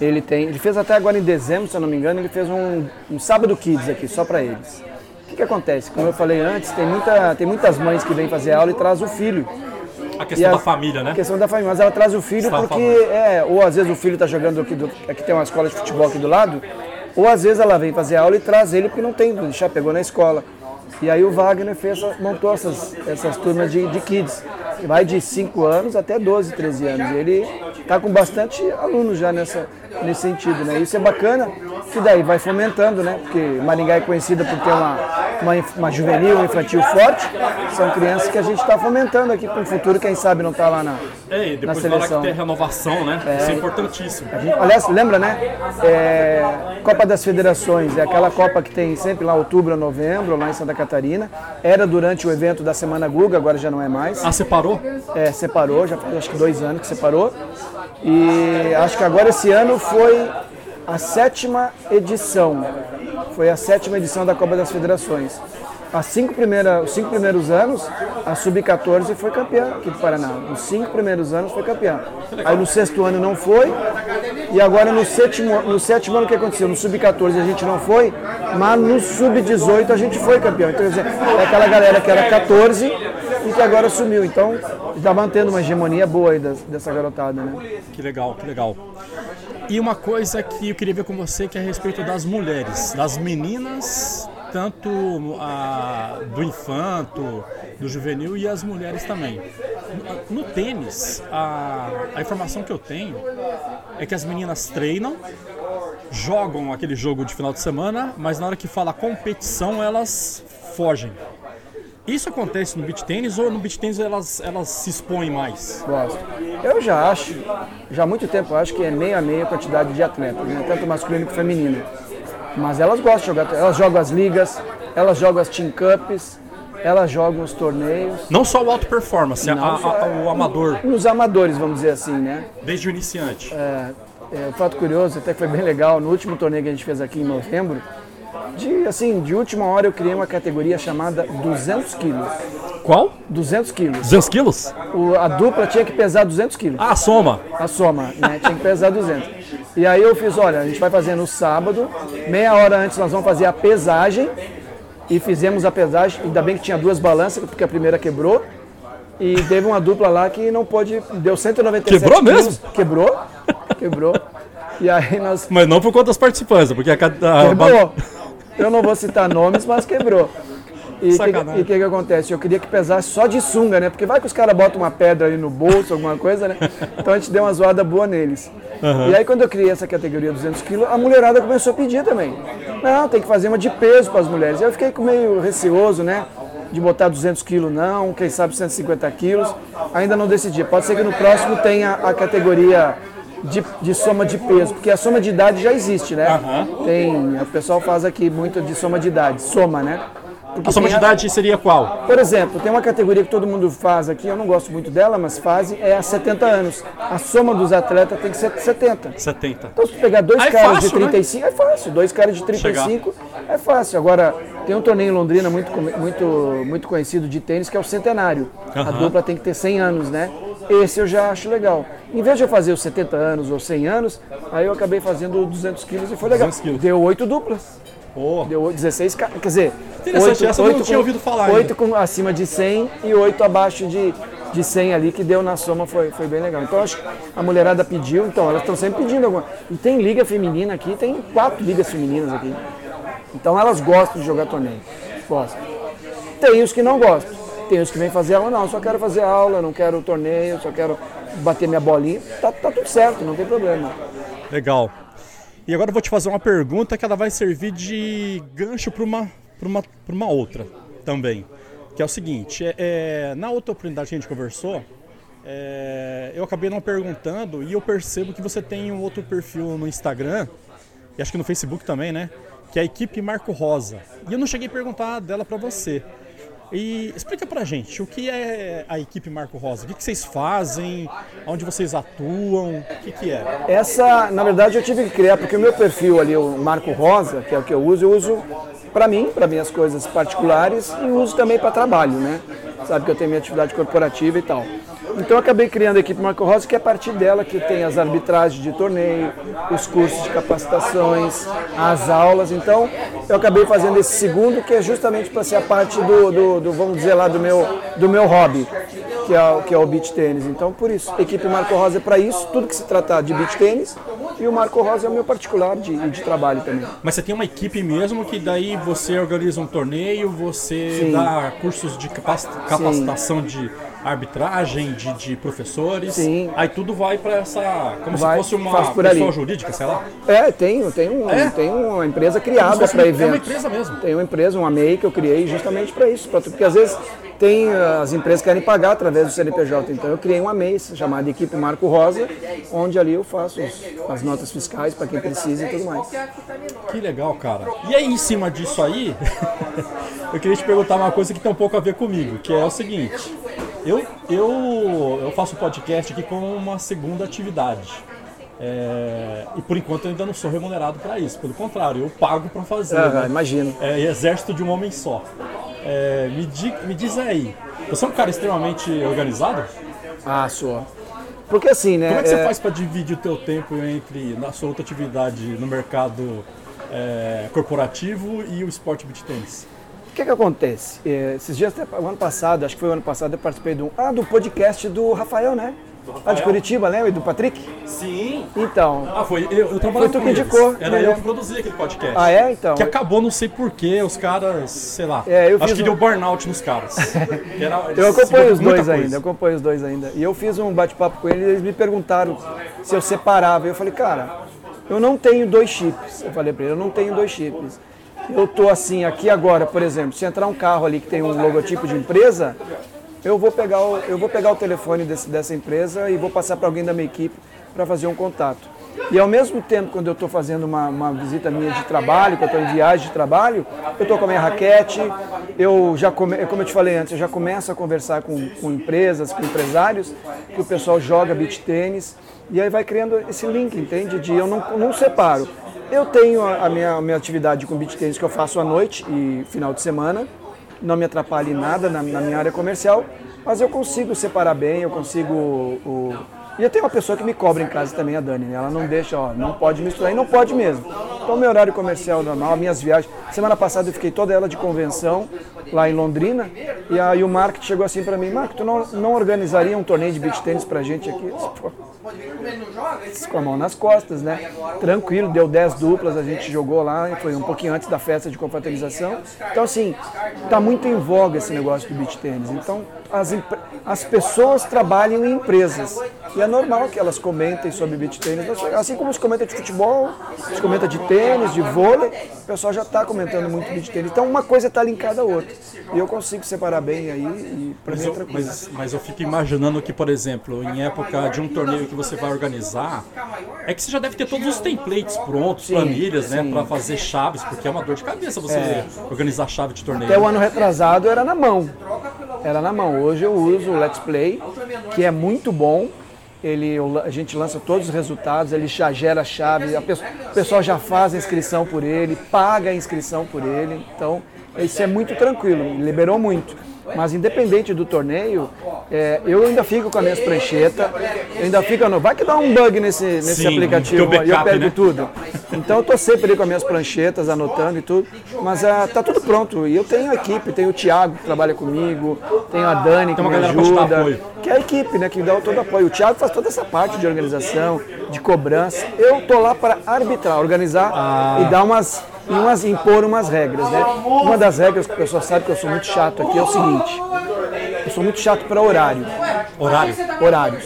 Ele tem, ele fez até agora em dezembro, se eu não me engano, ele fez um, um sábado kids aqui só para eles. O que, que acontece? Como eu falei antes, tem, muita, tem muitas mães que vêm fazer aula e traz o filho. A questão a- da família, né? A questão da família, mas ela traz o filho Está porque, é, ou às vezes o filho está jogando aqui, do, aqui tem uma escola de futebol aqui do lado, ou às vezes ela vem fazer aula e traz ele porque não tem, já pegou na escola. E aí o Wagner fez, montou essas, essas turmas de, de kids, que vai de 5 anos até 12, 13 anos. Ele está com bastante alunos já nessa, nesse sentido, né? Isso é bacana, que daí vai fomentando, né? Porque Maringá é conhecida por ter uma, uma, uma juvenil, um infantil forte, são crianças que a gente está fomentando aqui para o futuro, quem sabe não está lá na, É, e na depois falar que seleção. tem renovação, né? Isso é importantíssimo. A gente- aliás, lembra, né? É, Copa das Federações, é aquela Copa que tem sempre lá outubro, novembro, lá em Santa Catarina. Era durante o evento da Semana Guga, agora já não é mais. Ah, separou? É, separou, já faz acho que dois anos que separou. E acho que agora esse ano foi a sétima edição. Foi a sétima edição da Copa das Federações. As cinco primeira, os cinco primeiros anos, a Sub-14 foi campeã aqui do Paraná. Nos cinco primeiros anos foi campeã. Aí no sexto ano não foi. E agora no sétimo, no sétimo ano o que aconteceu? No Sub-14 a gente não foi, mas no Sub-18 a gente foi campeão. Então, quer dizer, é aquela galera que era 14 e que agora sumiu. Então, está mantendo uma hegemonia boa aí dessa garotada, né? Que legal, que legal. E uma coisa que eu queria ver com você que é a respeito das mulheres, das meninas, tanto a, do infanto, do juvenil e as mulheres também. No, no tênis, a, a informação que eu tenho é que as meninas treinam, jogam aquele jogo de final de semana, mas na hora que fala competição elas fogem. Isso acontece no beach tênis ou no beach tênis elas, elas se expõem mais? Gosto. Eu já acho, já há muito tempo, eu acho que é meio a meio a quantidade de atletas, né? tanto masculino quanto feminino. Mas elas gostam de jogar, elas jogam as ligas, elas jogam as team cups, elas jogam os torneios. Não só o alto performance, a- a- o amador, Nos amadores, vamos dizer assim, né? desde o iniciante. É, um fato curioso, até que foi bem legal, no último torneio que a gente fez aqui em novembro, de, assim, de última hora eu criei uma categoria chamada 200 quilos. Qual? 200 quilos. 200 quilos? O- a dupla tinha que pesar 200 quilos. Ah, soma. a soma, né? Tinha que pesar 200. E aí eu fiz, olha, a gente vai fazer no sábado, meia hora antes nós vamos fazer a pesagem, e fizemos a pesagem, ainda bem que tinha duas balanças, porque a primeira quebrou, e teve uma dupla lá que não pôde, deu 197 Quebrou quilos. mesmo? Quebrou, quebrou. E aí nós, Mas não por conta das participantes, porque a cada. quebrou. Eu não vou citar nomes, mas quebrou. E o que, que que acontece? Eu queria que pesasse só de sunga, né? Porque vai que os caras botam uma pedra ali no bolso, alguma coisa, né? Então a gente deu uma zoada boa neles. E aí quando eu criei essa categoria 200 quilos, a mulherada começou a pedir também. Não, tem que fazer uma de peso para as mulheres. Eu fiquei meio receoso, né? De botar 200 quilos não, quem sabe 150 quilos. Ainda não decidi. Pode ser que no próximo tenha a categoria de, de soma de peso, porque a soma de idade já existe, né? Tem, o pessoal faz aqui muito de soma de idade, soma, né? Porque A soma de idade seria qual? Por exemplo, tem uma categoria que todo mundo faz aqui, eu não gosto muito dela, mas fazem, é a 70 anos. A soma dos atletas tem que ser 70. 70. Então, se tu pegar dois Ah, é caras fácil, de 35, é fácil. Dois caras de 35 é fácil. Agora, tem um torneio em Londrina muito, muito, muito conhecido de tênis, que é o Centenário. A Aham. dupla tem que ter 100 anos, né? Esse eu já acho legal. Em vez de eu fazer os 70 anos ou 100 anos, aí eu acabei fazendo 200 quilos e foi legal. 200 quilos. Deu oito duplas. Pô, Deu 16 caras. Quer dizer, Interessante, essa eu não tinha ouvido falar ainda. 8 com, acima de 100 e 8 abaixo de, de 100 ali, que deu na soma, foi, foi bem legal. Então acho que a mulherada pediu, então elas estão sempre pedindo alguma. E tem liga feminina aqui, tem quatro ligas femininas aqui. Então elas gostam de jogar torneio. Gostam. Tem os que não gostam. Tem os que vêm fazer aula, não, só quero fazer aula, não quero torneio, só quero bater minha bolinha. Tá, tá tudo certo, não tem problema. legal. E agora eu vou te fazer uma pergunta que ela vai servir de gancho para uma, uma, uma outra também. Que é o seguinte, é, é, na outra oportunidade que a gente conversou, é, eu acabei não perguntando e eu percebo que você tem um outro perfil no Instagram, e acho que no Facebook também, né? Que é a equipe Marco Rosa. E eu não cheguei a perguntar dela para você. E explica pra gente, o que é a equipe Marco Rosa? O que, vocês fazem? Onde vocês atuam? O que, que é? Essa, na verdade, eu tive que criar, porque o meu perfil ali, o Marco Rosa, que é o que eu uso, eu uso para mim, para minhas coisas particulares e uso também para trabalho, né? Sabe que eu tenho minha atividade corporativa e tal. Então eu acabei criando a equipe Marco Rosa, que é a partir dela que tem as arbitragens de torneio, os cursos de capacitações, as aulas. Então eu acabei fazendo esse segundo, que é justamente para ser a parte do, do, do, vamos dizer lá, do meu, do meu hobby, que é, o- que é o beach tênis. Então por isso, a equipe Marco Rosa é para isso, tudo que se tratar de beach tênis, e o Marco Rosa é o meu particular de, de trabalho também. Mas você tem uma equipe mesmo que daí você organiza um torneio, você Sim. dá cursos de capaci- capacitação de, arbitragem, de, de professores. Sim. Aí tudo vai para essa. Como Vai, se fosse uma pessoa ali. jurídica, sei lá. É, tenho, tenho, É? tenho uma empresa criada para uma- É uma eventos. empresa mesmo. Tem uma empresa, uma MEI que eu criei justamente para isso, pra, porque às vezes tem eh, as empresas que querem pagar através do CNPJ, então eu criei uma MEI chamada Equipe Marco Rosa, onde ali eu faço as notas fiscais para quem precisa e tudo mais. Que legal, cara. E aí, em cima disso aí, eu queria te perguntar uma coisa que tem um pouco a ver comigo, que é o seguinte. Eu, eu, eu faço podcast aqui como uma segunda atividade. É, e por enquanto eu ainda não sou remunerado para isso. Pelo contrário, eu pago para fazer. Aham, né? imagino. É, exército de um homem só. É, me, di- me diz aí, você é um cara extremamente organizado? Ah, sua. Porque assim, né? Como é que você é, faz para dividir o teu tempo entre na sua outra atividade no mercado é, corporativo e o esporte beach tênis? O que que acontece? Eh, esses dias, o ano passado, acho que foi o ano passado, eu participei do, ah, do podcast do Rafael, né? Lá de Curitiba, lembra? E do Patrick? Sim. Então. Ah, foi. Eu, eu trabalhava Foi tu com que eles. indicou, Era né? eu que produzia aquele podcast. Ah, é? Então. Que acabou, não sei porquê, os caras, sei lá. É, eu acho fiz que um- deu burnout nos caras. Era- Eu acompanho os dois coisa. ainda, eu acompanho os dois ainda. E eu fiz um bate-papo com eles e eles me perguntaram se eu separava. Eu falei, cara, eu não tenho dois chips. Eu falei pra ele, eu não tenho dois chips. Eu tô assim, aqui agora, por exemplo, se entrar um carro ali que tem um logotipo de empresa, eu vou pegar o, eu vou pegar o telefone desse- dessa empresa e vou passar para alguém da minha equipe para fazer um contato. E ao mesmo tempo, quando eu estou fazendo uma, uma visita minha de trabalho, que eu estou em viagem de trabalho, eu estou com a minha raquete, eu já, come, como eu te falei antes, eu já começo a conversar com, com empresas, com empresários, que o pessoal joga beach tênis, e aí vai criando esse link, entende? De eu não, não separo. Eu tenho a, minha, a minha atividade com beach tênis que eu faço à noite e final de semana, não me atrapalha em nada na, na minha área comercial, mas eu consigo separar bem, eu consigo. O... E tenho uma pessoa que me cobra em casa também, a Dani, né? Ela não deixa, ó, não pode misturar, e não pode mesmo. Então, meu horário comercial normal, minhas viagens. Semana passada eu fiquei toda ela de convenção lá em Londrina, e aí o Mark chegou assim pra mim: Mark, tu não, não organizaria um torneio de beach tênis pra gente aqui? Pô, com a mão nas costas, né? Tranquilo, deu 10 duplas, a gente jogou lá, foi um pouquinho antes da festa de confraternização. Então, assim, tá muito em voga esse negócio do beach tênis. Então, as, as pessoas trabalham em empresas. E é normal que elas comentem sobre beach tênis. Assim como se comenta de futebol, se comenta de tênis, de vôlei, o pessoal já está comentando muito beach tênis. Então, uma coisa está linkada à outra. E eu consigo separar bem aí, e pra Mas mim é eu, tranquilo. mas, mas eu fico imaginando que, por exemplo, em época de um torneio que você vai organizar, é que você já deve ter todos os templates prontos, Sim, planilhas, né, sim. para fazer chaves, porque é uma dor de cabeça você organizar chave de torneio. Até o ano retrasado era na mão. Era na mão. Hoje eu uso o Let's Play, que é muito bom. Ele, a gente lança todos os resultados, ele já gera chave, a pessoa- o pessoal já faz a inscrição por ele, paga a inscrição por ele. Então, isso é muito tranquilo, liberou muito. Mas independente do torneio, é, eu ainda fico com as minhas pranchetas, ainda fico. No, vai que dá um bug nesse, nesse Sim, aplicativo teu aí, eu backup, perco né? tudo. Então eu tô sempre ali com as minhas pranchetas, anotando e tudo. Mas ah, tá tudo pronto. E eu tenho a equipe, tenho o Thiago que trabalha comigo, tenho a Dani que me ajuda. Que é a equipe, né? Que dá todo o apoio. O Thiago faz toda essa parte de organização, de cobrança. Eu tô lá para arbitrar, organizar Ah. e dar umas, e umas. impor umas regras, né? Uma das regras que o pessoal sabe que eu sou muito chato aqui é o seguinte. Eu sou muito chato para horário. Horário, Horários.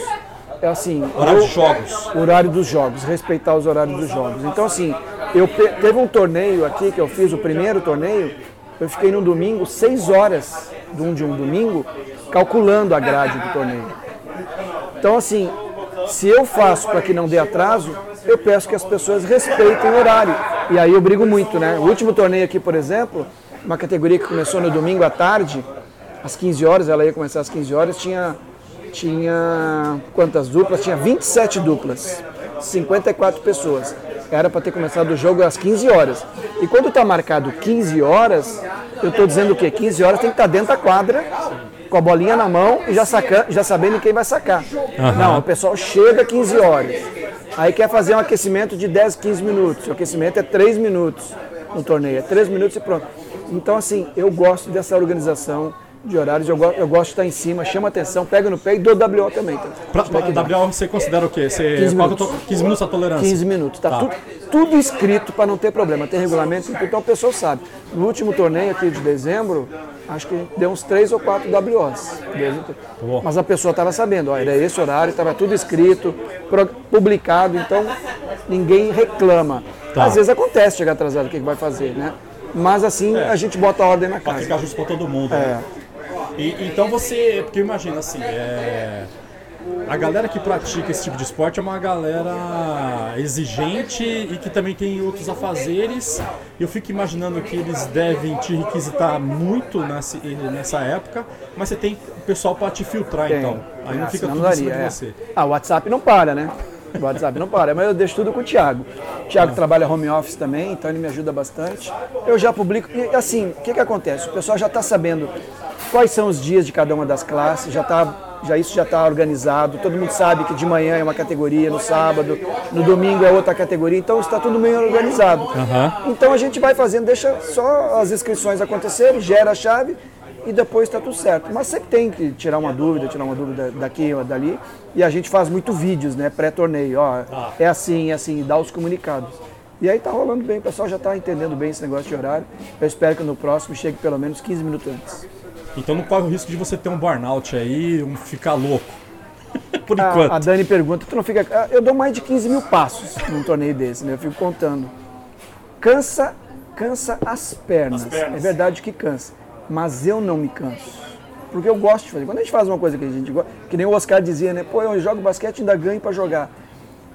É assim. horário de jogos. horário dos jogos, respeitar os horários dos jogos. Então, assim, eu teve um torneio aqui que eu fiz, o primeiro torneio, eu fiquei no domingo, seis horas de um, de um domingo, calculando a grade do torneio. Então, assim, se eu faço para que não dê atraso, eu peço que as pessoas respeitem o horário. E aí eu brigo muito, né? O último torneio aqui, por exemplo, uma categoria que começou no domingo à tarde, às 15 horas, ela ia começar às 15 horas, tinha, tinha quantas duplas? Tinha 27 duplas, 54 pessoas. Era para ter começado o jogo às 15 horas. E quando está marcado 15 horas, eu estou dizendo o quê? 15 horas tem que estar dentro da quadra, com a bolinha na mão e já, saca, já sabendo quem vai sacar. Não, o pessoal chega 15 horas. Aí quer fazer um aquecimento de 10, 15 minutos. O aquecimento é 3 minutos no torneio. É 3 minutos e pronto. Então, assim, eu gosto dessa organização. De horários, eu, go- eu gosto de estar em cima, chama atenção, pega no pé e dou WO também. Tá? Pra, pra WO você considera o quê? Você, 15 qual minutos. que é a to- 15 minutos a tolerância? 15 minutos, tá, Tá. Tudo, tudo escrito para não ter problema, tem regulamento, então o pessoal sabe. No último torneio aqui de dezembro, acho que deu uns 3 ou 4 WOs. Boa. Mas a pessoa estava sabendo, ó, era esse horário, estava tudo escrito, publicado, então ninguém reclama. Tá. Às vezes acontece chegar atrasado, o que, que vai fazer, né? Mas assim a gente bota a ordem na Pra casa. ficar justo pra todo mundo. É. né? E- então você. Porque imagina assim, é, a galera que pratica esse tipo de esporte é uma galera exigente e que também tem outros afazeres. Eu fico imaginando que eles devem te requisitar muito nessa, nessa época, mas você tem o pessoal para te filtrar Tem. então. Aí não fica senão tudo em cima de é. você. Ah, o WhatsApp não para, né? O WhatsApp não para, mas eu deixo tudo com o Thiago. O Thiago trabalha home office também, então ele me ajuda bastante. Eu já publico. E assim, o que, que acontece? O pessoal já está sabendo quais são os dias de cada uma das classes, já tá, já isso já está organizado, todo mundo sabe que de manhã é uma categoria, no sábado, no domingo é outra categoria, então está tudo meio organizado. Então a gente vai fazendo, deixa só as inscrições acontecerem, gera a chave e depois está tudo certo. Mas sempre tem que tirar uma dúvida, tirar uma dúvida daqui ou dali. E a gente faz muito vídeos, né? Pré-torneio, ó, é assim, é assim, dá os comunicados. E aí tá rolando bem, o pessoal já está entendendo bem esse negócio de horário. Eu espero que no próximo chegue pelo menos 15 minutos antes. Então não corre o risco de você ter um burnout aí, um ficar louco. Por A, enquanto. a Dani pergunta, tu não fica. Ah, Eu dou mais de 15 mil passos num torneio desse, né? Eu fico contando. Cansa, cansa as pernas. As pernas. É verdade que cansa. Mas eu não me canso. Porque eu gosto de fazer. Quando a gente faz uma coisa que a gente gosta, que nem o Oscar dizia, né? Pô, eu jogo basquete e ainda ganho pra jogar.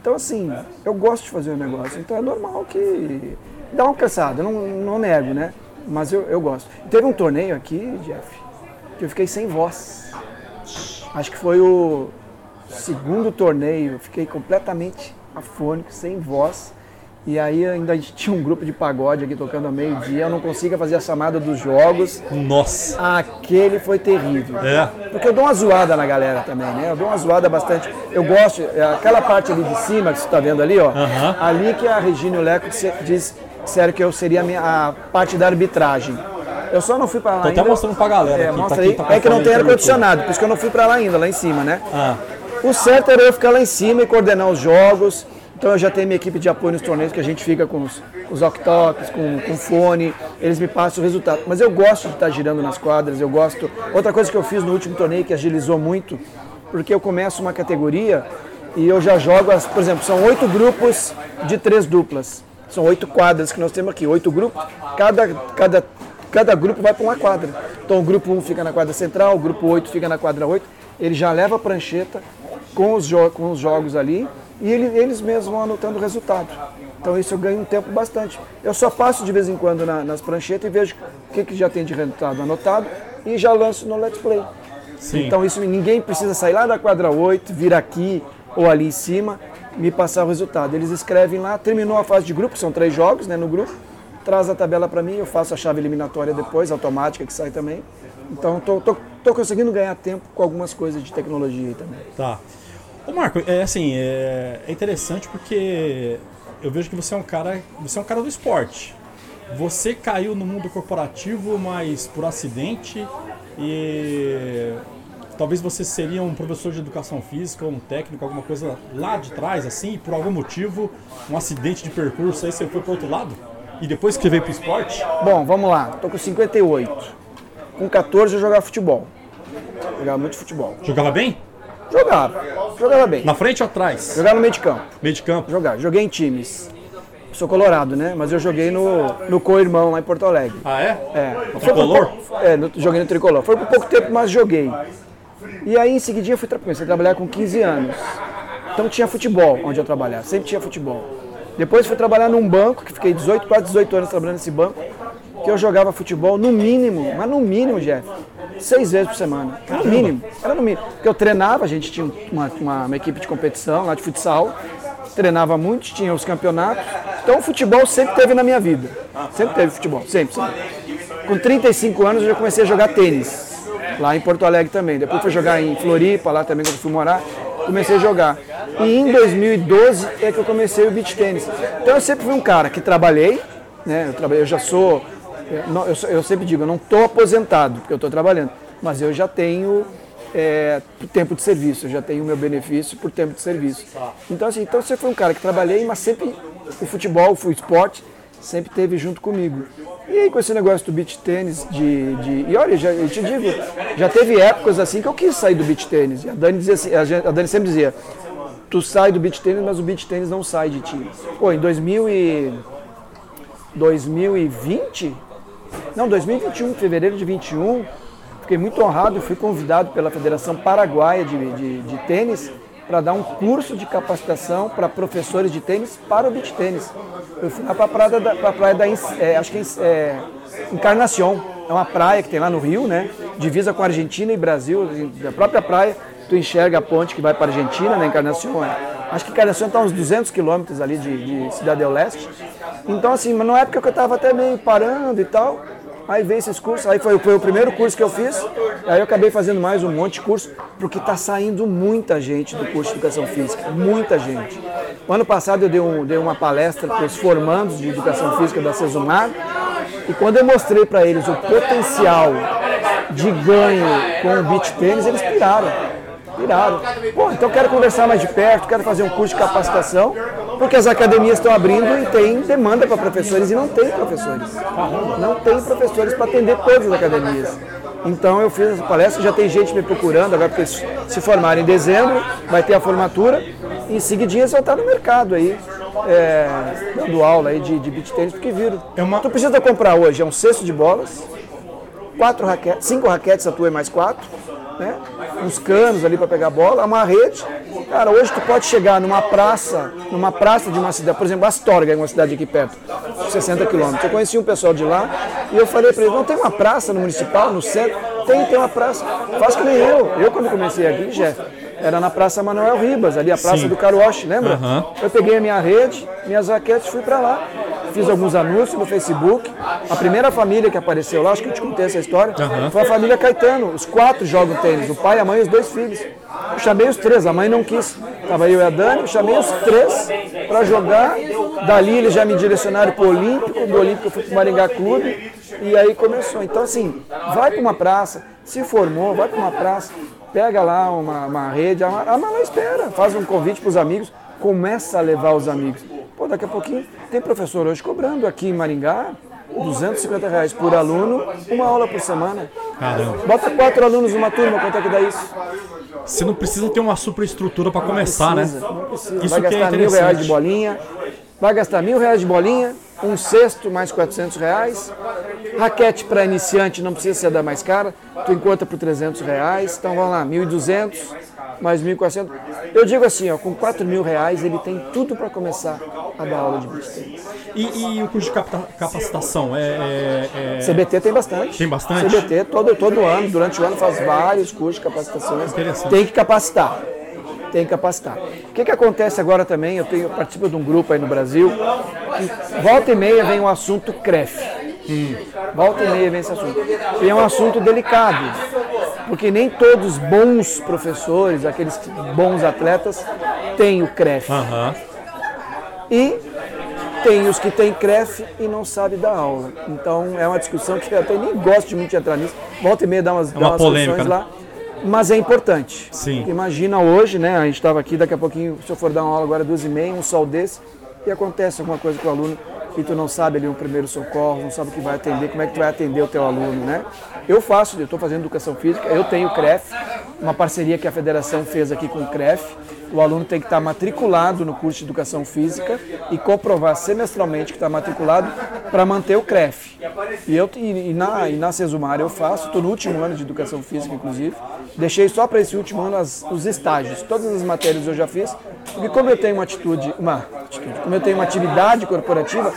Então, assim, eu gosto de fazer o negócio. Então é normal que dá uma cansada, eu não, não nego, né? Mas eu, eu gosto. Teve um torneio aqui, Jeff, que eu fiquei sem voz. Acho que foi o segundo torneio, eu fiquei completamente afônico, sem voz. E aí ainda tinha um grupo de pagode aqui tocando ao meio-dia, eu não conseguia fazer a chamada dos jogos. Nossa. Aquele foi terrível. É. Porque eu dou uma zoada na galera também, né? Eu dou uma zoada bastante. Eu gosto, é, aquela parte ali de cima que você está vendo ali, ó. Aham. Ali que a Regina e o Leco diz, disseram que eu seria a, minha, a parte da arbitragem. Eu só não fui para lá Tô ainda. até mostrando pra galera. É, aqui, mostra pra aí. tá é que não tem ar-condicionado, por isso que eu não fui para lá ainda, lá em cima, né? Ah, O certo era eu ficar lá em cima e coordenar os jogos. Então eu já tenho minha equipe de apoio nos torneios, que a gente fica com os, os walkie-talkies, com, com fone, eles me passam o resultado. Mas eu gosto de estar girando nas quadras, eu gosto. Outra coisa que eu fiz no último torneio que agilizou muito, porque eu começo uma categoria e eu já jogo, as, por exemplo, são oito grupos de três duplas. São oito quadras que nós temos aqui, oito grupos, cada, cada, cada grupo vai para uma quadra. Então o grupo 1 fica na quadra central, o grupo 8 fica na quadra 8, ele já leva a prancheta com os, com os jogos ali e ele- eles mesmos vão anotando o resultado. Então isso eu ganho um tempo bastante. Eu só passo de vez em quando na- nas pranchetas e vejo o que, que já tem de resultado anotado e já lanço no Let's Play. sim. Então isso ninguém precisa sair lá da quadra 8, vir aqui ou ali em cima, me passar o resultado. Eles escrevem lá, terminou a fase de grupo, são três jogos né, no grupo, traz a tabela para mim, eu faço a chave eliminatória depois, automática que sai também. Então tô, tô, tô conseguindo ganhar tempo com algumas coisas de tecnologia aí também. Tá. Ô Marco, é assim, é, é interessante porque eu vejo que você é um cara, você é um cara do esporte. Você caiu no mundo corporativo, mas por acidente e talvez você seria um professor de educação física, um técnico, alguma coisa lá de trás, assim, e por algum motivo, um acidente de percurso, aí você foi pro outro lado? E depois que veio pro esporte? Bom, vamos lá, tô com 58. Com 14 eu jogava futebol. Jogava muito futebol. Jogava bem? Jogava, jogava bem. Na frente ou atrás? Jogava no meio de campo. Meio de campo? Jogar, joguei em times. Sou colorado, né? Mas eu joguei no, no co-irmão lá em Porto Alegre. Ah, é? É. Por Tricolor? É, no- joguei no tricolor. Foi por pouco tempo, mas joguei. E aí, em seguidinha, eu fui tra- comecei a trabalhar com 15 anos. Então tinha futebol onde eu trabalhava, sempre tinha futebol. Depois fui trabalhar num banco, que fiquei 18, quase 18 anos trabalhando nesse banco, que eu jogava futebol no mínimo, mas no mínimo, Jeff, seis vezes por semana. No mínimo, era no mínimo. Porque eu treinava, a gente tinha uma, uma- uma equipe de competição lá de futsal, treinava muito, tinha os campeonatos. Então o futebol sempre teve na minha vida. Sempre teve futebol, sempre, sempre. Com 35 anos eu já comecei a jogar tênis, lá em Porto Alegre também. Depois fui jogar em Floripa, lá também quando fui morar, comecei a jogar. E em 2012 é que eu comecei o beach tênis. Então eu sempre fui um cara que trabalhei, né? Eu, trabalhei, eu já sou, eu, não- eu eu sempre digo, eu não estou aposentado, porque eu estou trabalhando. mas eu já tenho é, tempo de serviço, eu já tenho o meu benefício por tempo de serviço. Então, assim, então você foi um cara que trabalhei, mas sempre o futebol, o esporte, sempre teve junto comigo. E aí com esse negócio do beach tênis, de, de, e olha, já, eu te digo, já teve épocas assim que eu quis sair do beach tênis. E a Dani, dizia assim, a Dani sempre dizia, tu sai do beach tênis, mas o beach tênis não sai de ti. Pô, em 2000 e, 2020, não, 2021, fevereiro de 21, fiquei muito honrado, fui convidado pela Federação Paraguaia de, de, de Tênis para dar um curso de capacitação para professores de tênis para o beach tênis. Eu fui lá para a praia da, pra praia da é, acho que é, é, Encarnação, é uma praia que tem lá no Rio, né? Divisa com Argentina e Brasil, da própria praia, tu enxerga a ponte que vai para a Argentina, na né? Encarnação. Acho que Encarnação está uns 200 quilômetros ali de, de Cidade do Leste. Então assim, na época que eu estava até meio parando e tal, Aí veio esses cursos, aí foi, foi, o primeiro curso que eu fiz, aí eu acabei fazendo mais um monte de curso, porque está saindo muita gente do curso de Educação Física, muita gente. O ano passado eu dei, um, dei uma palestra para os formandos de Educação Física da Cesumar, e quando eu mostrei para eles o potencial de ganho com o beach tênis, eles piraram. Piraram. Pô, então quero conversar mais de perto, quero fazer um curso de capacitação, porque as academias estão abrindo e tem demanda para professores e não tem professores. Não tem professores para atender todas as academias. Então eu fiz essa palestra, já tem gente me procurando, agora porque se formarem em dezembro, vai ter a formatura, e em seguidinha vai estar no mercado aí, é, dando aula aí de, de beat tênis, porque viram. É uma... Tu precisa comprar hoje, é um cesto de bolas, quatro raquetes, cinco raquetes a tua e mais quatro, né? uns canos ali para pegar bola, uma rede. Cara, hoje tu pode chegar numa praça, numa praça de uma cidade, por exemplo, Astorga, é uma cidade aqui perto, 60 quilômetros. Eu conheci um pessoal de lá e eu falei para eles, não tem uma praça no municipal, no centro? Tem, tem uma praça. Faz que nem eu. Eu quando comecei aqui, Jeff, era na Praça Manuel Ribas, ali a Praça Sim. do Caruoche, lembra? Uhum. Eu peguei a minha rede, minhas raquetes fui para lá fiz alguns anúncios no Facebook. A primeira família que apareceu lá, acho que eu te contei essa história, uhum. foi a família Caetano. Os quatro jogam tênis, o pai, a mãe e os dois filhos. Eu chamei os três, a mãe não quis. Estava eu e a Dani, eu chamei os três para jogar. Dali eles já me direcionaram para o Olímpico, do Olímpico eu fui para o Maringá Clube. E aí começou. Então, assim, vai para uma praça, se formou, vai para uma praça, pega lá uma, uma rede, a Mala espera, faz um convite para os amigos, começa a levar os amigos. Pô, daqui a pouquinho tem professor hoje cobrando aqui em Maringá 250 reais por aluno, uma aula por semana. Caramba. Bota quatro alunos numa turma, quanto é que dá isso? Você não precisa ter uma superestrutura para começar, precisa, né? Não precisa. Isso vai gastar é mil reais de bolinha, vai gastar mil reais de bolinha, um cesto mais 400 reais, raquete para iniciante não precisa ser da mais cara, tu encontra por 300 reais, então vamos lá, 1.200 mais 1.400. Eu digo assim, ó, com 4 mil reais ele tem tudo para começar a dar aula de beach E, e, o curso de capacitação? É, é, é, CBT tem bastante. Tem bastante? CBT todo, todo ano, durante o ano faz vários cursos de capacitação. Tem que capacitar. Tem que capacitar. O que, que acontece agora também? Eu, tenho, eu participo de um grupo aí no Brasil que volta e meia vem o um assunto CREF. Hum. Volta e meia vem esse assunto. E é um assunto delicado porque nem todos os bons professores, aqueles bons atletas, têm o CREF. Uhum. E tem os que têm CREF e não sabem dar aula. Então é uma discussão que eu até nem gosto de muito entrar nisso. Volta e meia dá umas, é dá umas polêmica, né? lá. Mas é importante. Sim. Imagina hoje, né? A gente estava aqui, daqui a pouquinho, se eu for dar uma aula agora duas e meia, um sol desse, e acontece alguma coisa com o aluno e tu não sabe ali um primeiro socorro, não sabe o que vai atender, como é que tu vai atender o teu aluno, né? Eu faço, eu estou fazendo educação física, eu tenho o CREF, uma parceria que a federação fez aqui com o CREF. O aluno tem que estar matriculado no curso de educação física e comprovar semestralmente que está matriculado para manter o CREF. E, eu, e, e, na, e na Cesumar eu faço, estou no último ano de educação física, inclusive. Deixei só para esse último ano as, os estágios. Todas as matérias eu já fiz, porque como eu tenho uma atitude, uma atitude, como eu tenho uma atividade corporativa,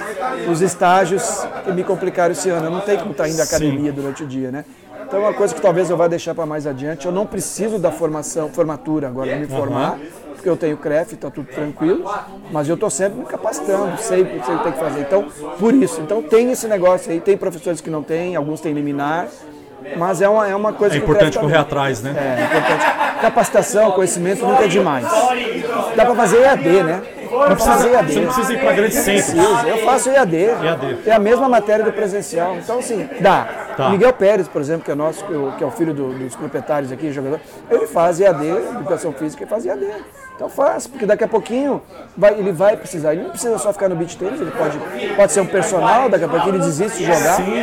os estágios me complicaram esse ano. Eu não tenho como estar indo à academia Sim. durante o dia, né? Então, é uma coisa que talvez eu vá deixar para mais adiante. Eu não preciso da formação, formatura agora, me formar, uhum. porque eu tenho CREF, está tudo tranquilo, mas eu estou sempre me capacitando, sei, sei o que tem que fazer. Então, por isso. Então, tem esse negócio aí. Tem professores que não têm, alguns têm liminar, mas é uma, é uma coisa é que importante correr atrás, né? É, é importante. Capacitação, conhecimento nunca é demais. Dá para fazer EAD, né? Não precisa, EAD. você não precisa ir para grandes centros. Precisa. Eu faço EAD. EAD. É a mesma matéria do presencial. Então, assim, dá. Tá. Miguel Pérez, por exemplo, que é nosso, que é o- é filho do- dos proprietários aqui, jogador, ele faz EAD, educação física, e faz EAD. Então faz, porque daqui a pouquinho vai- ele vai precisar. Ele não precisa só ficar no beat tênis, ele pode, pode ser um personal, daqui a pouco ele desiste de jogar. Sim,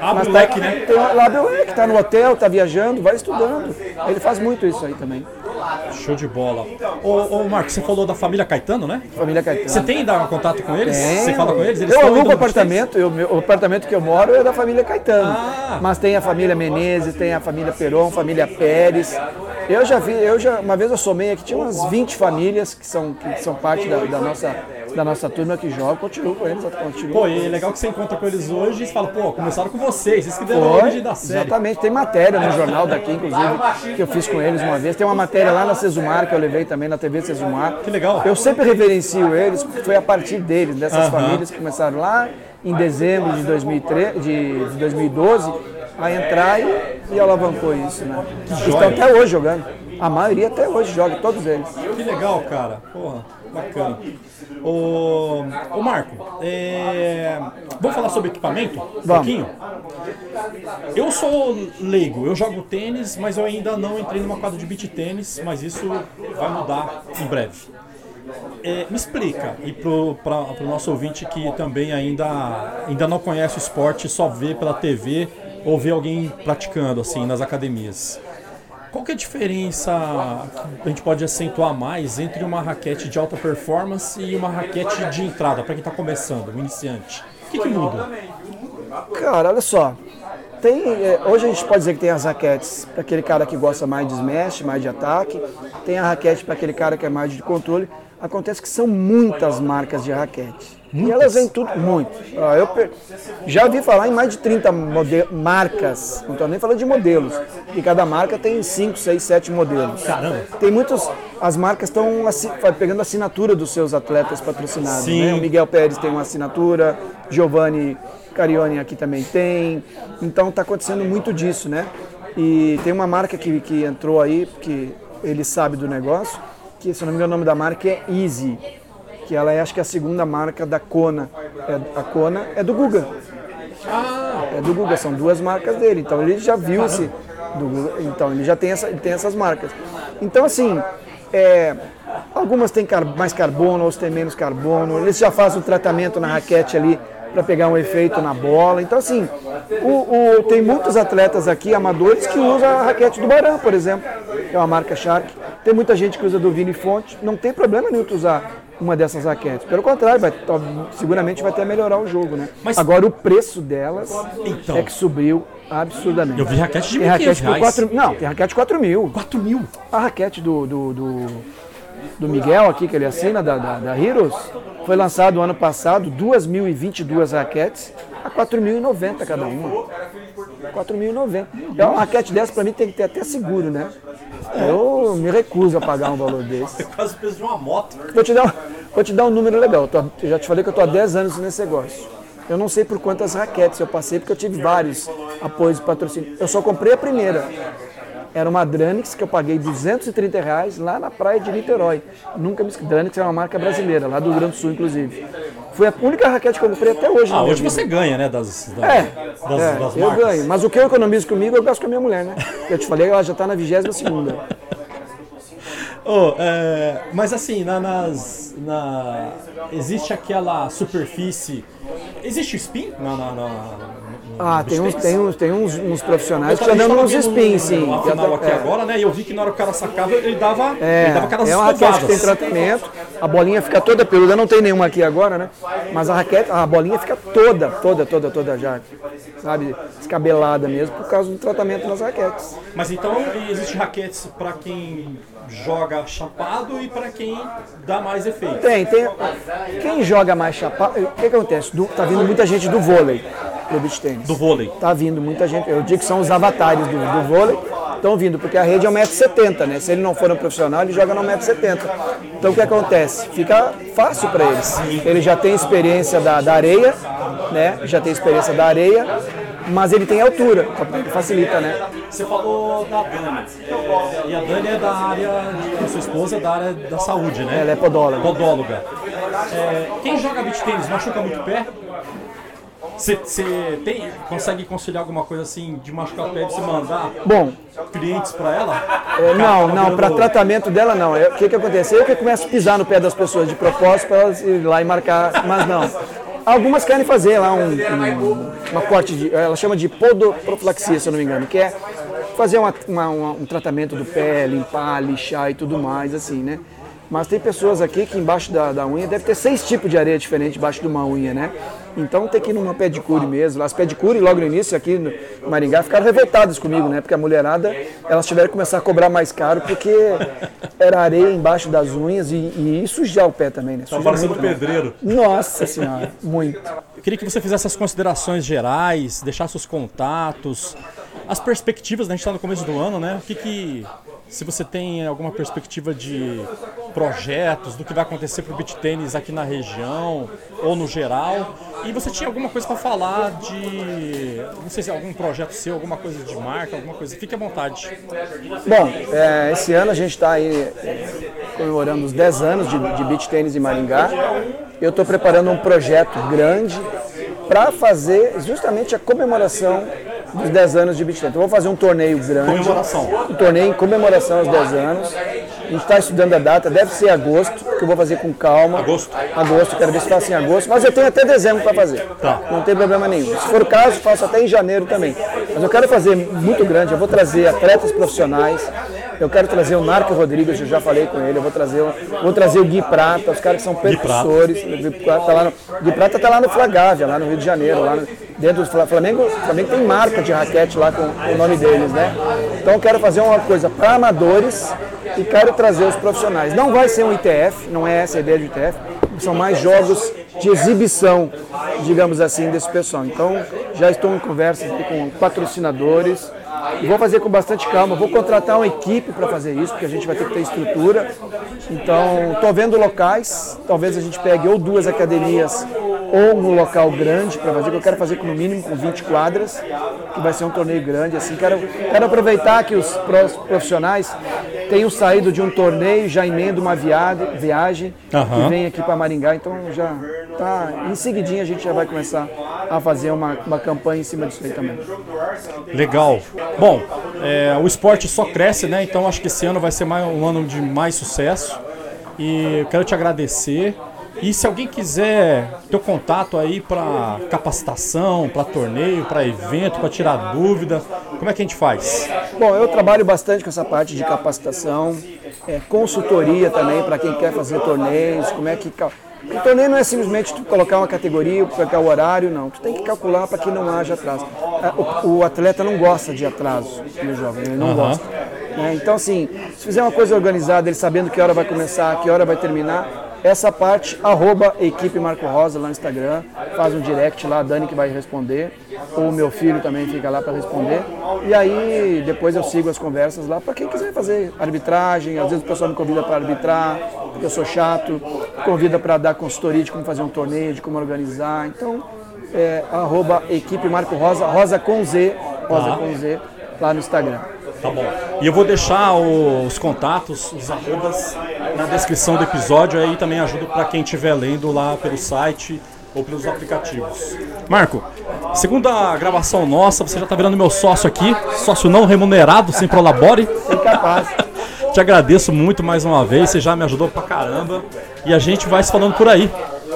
abre o tá- leque, né? Tem, lá abre o leque, tá no hotel, tá viajando, vai estudando. Ele faz muito isso aí também. Show de bola. Ô, ô Marcos, você falou da família Caetano, né? Família Caetano. Você tem ainda contato com eles? Tem. Você fala com eles? Eles eu alugo o apartamento, eu, o apartamento que eu moro é da família Caetano. Ah. Mas tem a família Menezes, tem a família Peron, família Pérez. Eu já vi, eu já, uma vez eu somei aqui, tinha umas 20 famílias que são, que são parte da, da nossa, da nossa turma que joga, continuo com eles, continuo. Pô, e é legal que você encontra com eles hoje e fala, pô, começaram com vocês, isso que deram a origem da série. exatamente. Tem matéria no jornal daqui, inclusive, que eu fiz com eles uma vez. Tem uma matéria lá na Cesumar que eu levei também na TV Cesumar. Que legal. Eu sempre reverencio eles, porque foi a partir deles, dessas famílias que começaram lá em dezembro de, 2003, de, de 2012 a entrar e, e alavancou isso, né? Estão até hoje jogando. A maioria até hoje joga, todos eles. Que legal, cara. Porra, bacana. Ô, ô Marco, é, vamos falar sobre equipamento? Um pouquinho? Eu sou leigo, eu jogo tênis, mas eu ainda não entrei numa quadra de beach tênis, mas isso vai mudar em breve. É, me explica, e pro, pra, pro nosso ouvinte que também ainda, ainda não conhece o esporte, só vê pela TV ou vê alguém praticando assim nas academias. Qual que é a diferença que a gente pode acentuar mais entre uma raquete de alta performance e uma raquete de entrada, para quem está começando, um iniciante? O que, que muda? Cara, olha só. Tem, é, hoje a gente pode dizer que tem as raquetes para aquele cara que gosta mais de smash, mais de ataque. Tem a raquete para aquele cara que é mais de controle. Acontece que são muitas marcas de raquete. E elas vêm tudo muito. Ó, eu per- já vi falar em mais de 30 mode- marcas. Não estou nem falando de modelos. E cada marca tem 5, 6, 7 modelos. Caramba. Tem muitos. As marcas estão assi- pegando a assinatura dos seus atletas patrocinados. Sim. Né? O Miguel Pérez tem uma assinatura, Giovanni Carioni aqui também tem. Então está acontecendo muito disso, né? E tem uma marca que, que entrou aí, que ele sabe do negócio, que se eu não me engano o nome da marca é Easy, que ela é acho que a segunda marca da Kona. É, a Kona é do Guga. É do Guga, são duas marcas dele. Então ele já viu do Guga, então ele já tem, essa, ele tem essas marcas. Então assim, é, algumas têm car- mais carbono, outras têm menos carbono. Eles já fazem o tratamento na raquete ali para pegar um efeito na bola. Então assim, o, o- tem muitos atletas aqui, amadores, que usam a raquete do Baran, por exemplo, é uma marca Shark. Tem muita gente que usa do Vini Fonte. Não tem problema nenhum tu usar uma dessas raquetes. Pelo contrário, vai, seguramente vai até melhorar o jogo, né? Mas- Agora o preço delas Então. é que subiu absurdamente. Eu vi raquete de tem 1.500 raquete por reais. 4 Não, tem raquete 4 mil. 4 mil. A raquete do, do, do, do Miguel aqui, que ele assina, da, da, da Heroes, foi lançado ano passado, 2.022 raquetes a 4.090 cada uma. 4.090. É uma raquete dessa, pra mim, tem que ter até seguro, né? Eu me recuso a pagar um valor desse. Quase o peso de uma moto. Vou te dar, um- vou te dar um número legal. Eu, já te falei que eu estou há 10 anos nesse negócio. Eu não sei por quantas raquetes eu passei, porque eu tive vários apoios de patrocínio. Eu só comprei a primeira. Era uma Dranix que eu paguei 230 reais lá na praia de Niterói. Nunca me esqueci. Dranix é uma marca brasileira, lá do Rio Grande do Sul, inclusive. Foi a única raquete que eu comprei até hoje. Ah, hoje vida. você ganha, né? Das, da- É, das, é, das eu ganho. Mas o que eu economizo comigo, eu gasto com a minha mulher, né? Eu te falei, ela já está na 22 segunda. Ô, é, mas assim, na, nas, na, existe aquela superfície. Existe o spin na, na, na- Ah, no tem uns, tem uns, tem uns, uns profissionais que estão dando uns spins, sim. Final Já aqui é. agora, né? E eu vi que na hora que o cara sacava, ele dava, É, ele dava aquelas é uma raquete que tem tratamento, a bolinha fica toda peluda, não tem nenhuma aqui agora, né? Mas a raquete, a bolinha fica toda, toda, toda, toda já, sabe, descabelada mesmo, por causa do tratamento nas raquetes. Mas então existe raquetes para quem joga chapado e para quem dá mais efeito. Tem, tem. Quem joga mais chapado, o que acontece? Do, tá vindo muita gente do vôlei, do beach tênis. Do vôlei. Tá vindo muita gente, eu digo que são os avatares do, do vôlei, estão vindo, porque a rede é 1,70m, né? Se ele não for um profissional, ele joga no 1,70m. Então o que acontece? Fica fácil para eles. Ele já tem experiência da, da areia, né? Já tem experiência da areia mas ele tem altura, que facilita, né? Você falou da Dani. E a Dani é da área, a sua esposa é da área da saúde, né? Ela é podóloga. Podóloga. É, quem joga beach tênis machuca muito o pé? Você tem, consegue conciliar alguma coisa assim de machucar o pé de você mandar Bom, clientes para ela? É, não, não, para tratamento dela não. É, o que, que acontece? Eu que começo a pisar no pé das pessoas de propósito para elas ir lá e marcar, mas não. Algumas querem fazer lá um, um, uma corte, de, ela chama de podoprofilaxia, se eu não me engano, que é fazer uma, uma, um tratamento do pé, limpar, lixar e tudo mais, assim, né? Mas tem pessoas aqui que embaixo da, da unha deve ter seis tipos de areia diferente embaixo de uma unha, né? Então tem que ir numa pedicure mesmo. As pedicure, logo no início, aqui no Maringá, ficaram revoltadas comigo, né? Porque a mulherada, elas tiveram que começar a cobrar mais caro, porque era areia embaixo das unhas e, e, sujar o pé também, né? Tá parecendo pedreiro. Nossa senhora, muito. Eu queria que você fizesse as considerações gerais, deixasse os contatos, as perspectivas, né? a gente está no começo do ano, né? O que que se você tem alguma perspectiva de projetos, do que vai acontecer para o beat tênis aqui na região ou no geral. E você tinha alguma coisa para falar de, não sei se é algum projeto seu, alguma coisa de marca, alguma coisa. Fique à vontade. Bom, é, esse ano a gente está aí é, comemorando os 10 anos de, de beach tênis em Maringá. Eu estou preparando um projeto grande para fazer justamente a comemoração dos 10 anos de beach tennis. Então, vou fazer um torneio grande. Comemoração. Um torneio em comemoração aos 10 anos. A gente está estudando a data, deve ser agosto, que eu vou fazer com calma. Agosto? Agosto, quero ver se faço em agosto, mas eu tenho até dezembro para fazer. Tá. Não tem problema nenhum. Se for o caso, faço até em janeiro também. Mas eu quero fazer muito grande, eu vou trazer atletas profissionais, eu quero trazer o Narco Rodrigues, eu já falei com ele, eu vou trazer, vou trazer o Gui Prata, os caras que são percussores. O Gui Prata está lá no, Gui Prata tá lá no Flagávia, lá no Rio de Janeiro, lá no, dentro do Flamengo. O Flamengo tem marca de raquete lá com o nome deles, né? Então eu quero fazer uma coisa para amadores e quero trazer os profissionais. Não vai ser um ITF, não é essa a ideia de ITF, são mais jogos de exibição, digamos assim, desse pessoal. Então já estou em conversa com patrocinadores e vou fazer com bastante calma. Vou contratar uma equipe para fazer isso, porque a gente vai ter que ter estrutura. Então, estou vendo locais. Talvez a gente pegue ou duas academias ou um local grande para fazer, que eu quero fazer com no mínimo com 20 quadras, que vai ser um torneio grande. Assim, quero, quero aproveitar que os profissionais tenham saído de um torneio, já emendo uma viagem uhum. e vem aqui para Maringá. Então, já tá em seguidinha a gente já vai começar a fazer uma, uma campanha em cima disso aí também. Legal. Bom, é, o esporte só cresce, né? Então acho que esse ano vai ser mais, um ano de mais sucesso. E eu quero te agradecer. E se alguém quiser ter contato aí para capacitação, para torneio, para evento, para tirar dúvida, como é que a gente faz? Bom, eu trabalho bastante com essa parte de capacitação, é, consultoria também para quem quer fazer torneios, como é que o torneio não é simplesmente tu colocar uma categoria, colocar o horário, não. Tu tem que calcular para que não haja atraso. É, o, o, atleta não gosta de atraso, meu jovem, ele não uhum. gosta. É, então, assim, se fizer uma coisa organizada, ele sabendo que hora vai começar, que hora vai terminar, essa parte, arroba equipe Marco Rosa lá no Instagram, faz um direct lá, a Dani que vai responder, ou o meu filho também fica lá para responder. E aí depois eu sigo as conversas lá para quem quiser fazer arbitragem, às vezes o pessoal me convida para arbitrar, porque eu sou chato, convida para dar consultoria de como fazer um torneio, de como organizar. Então, é, arroba equipe Marco Rosa, Rosa com Z, Rosa ah. com Z, lá no Instagram. Tá bom. E eu vou deixar os contatos, os arrobas na descrição do episódio, aí também ajuda para quem estiver lendo lá pelo site ou pelos aplicativos. Marco, segunda gravação nossa, você já está virando meu sócio aqui, sócio não remunerado, sem prolabore. Incapaz. Te agradeço muito mais uma vez, você já me ajudou pra caramba. E a gente vai se falando por aí.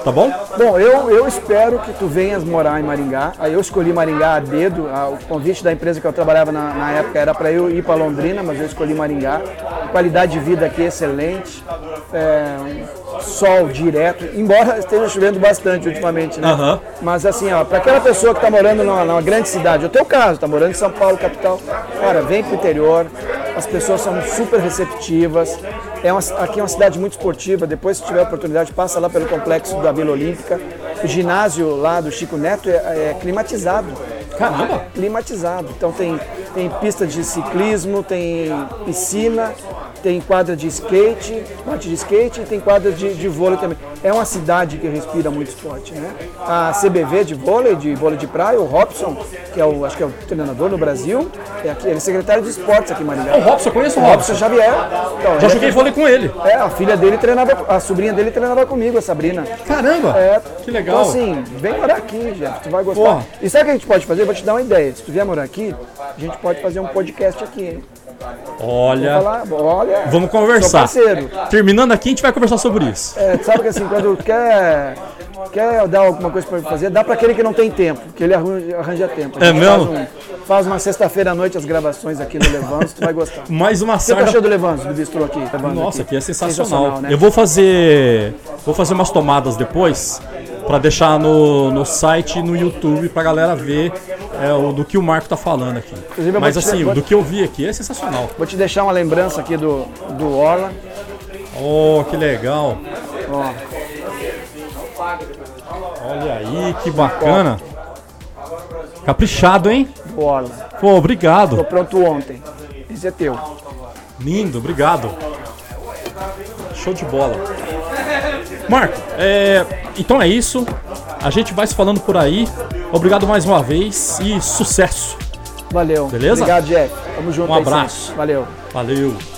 Tá bom? Bom, eu, eu espero que tu venhas morar em Maringá. Aí eu escolhi Maringá a dedo. o convite da empresa que eu trabalhava na, na época era para eu ir para Londrina, mas eu escolhi Maringá. qualidade de vida aqui é excelente. Sol direto, embora esteja chovendo bastante ultimamente, né? Uhum. Mas assim, ó, para aquela pessoa que está morando numa, numa, grande cidade, o teu caso, está morando em São Paulo, capital, cara, vem para o interior, as pessoas são super receptivas. É uma, aqui é uma cidade muito esportiva. Depois, se tiver oportunidade, passa lá pelo complexo da Vila Olímpica. O ginásio lá do Chico Neto é, é climatizado. Caramba! Climatizado. Então tem, tem pista de ciclismo, tem piscina, tem quadra de skate, parte de skate e tem quadra de, de vôlei também. É uma cidade que respira muito esporte, né? A CBV de vôlei, de vôlei de praia, o Robson, que é o, acho que é o treinador no Brasil, é aqui, ele é secretário de esportes aqui em Maringá. O Robson, conheço o Robson Robson. Xavier. Então, Já ele joguei é, vôlei com ele. é, a filha dele treinava, a sobrinha dele treinava comigo, a Sabrina. Caramba! É, Que legal. Então assim, vem morar aqui, Jeff, tu vai gostar. Porra. E sabe o que a gente pode fazer? Vou te dar uma ideia. Se tu vier morar aqui, a gente pode fazer um podcast aqui, hein? Olha, Falar, olha, vamos conversar. Terminando aqui, a gente vai conversar sobre isso. É, tu sabe que assim, quando quer, quer dar alguma coisa pra fazer, dá pra aquele que não tem tempo, que ele arranja, arranja tempo. É mesmo? Faz, um- faz uma sexta-feira à noite as gravações aqui no Levanzo, tu vai gostar. O Mais uma que você sarda achou do Levanzo, do bistrô aqui? Levanzo Nossa, aqui é sensacional. Sensacional, né? Eu vou fazer. Vou fazer umas tomadas depois pra deixar no, no site e no YouTube pra galera ver é, o, do que o Marco tá falando aqui. Inclusive, Mas assim, do que eu vi aqui é sensacional. Vou te deixar uma lembrança aqui do, do Orla. Oh, que legal. Ó, Olha aí, que bacana. Caprichado, hein? do Orla. Pô, obrigado. Tô pronto ontem. Esse é teu. Lindo, obrigado. Show de bola. Marco, é, então é isso. A gente vai se falando por aí. Obrigado mais uma vez e sucesso. Valeu. Beleza? Obrigado, Jeff. Tamo junto Um abraço. Valeu. Valeu.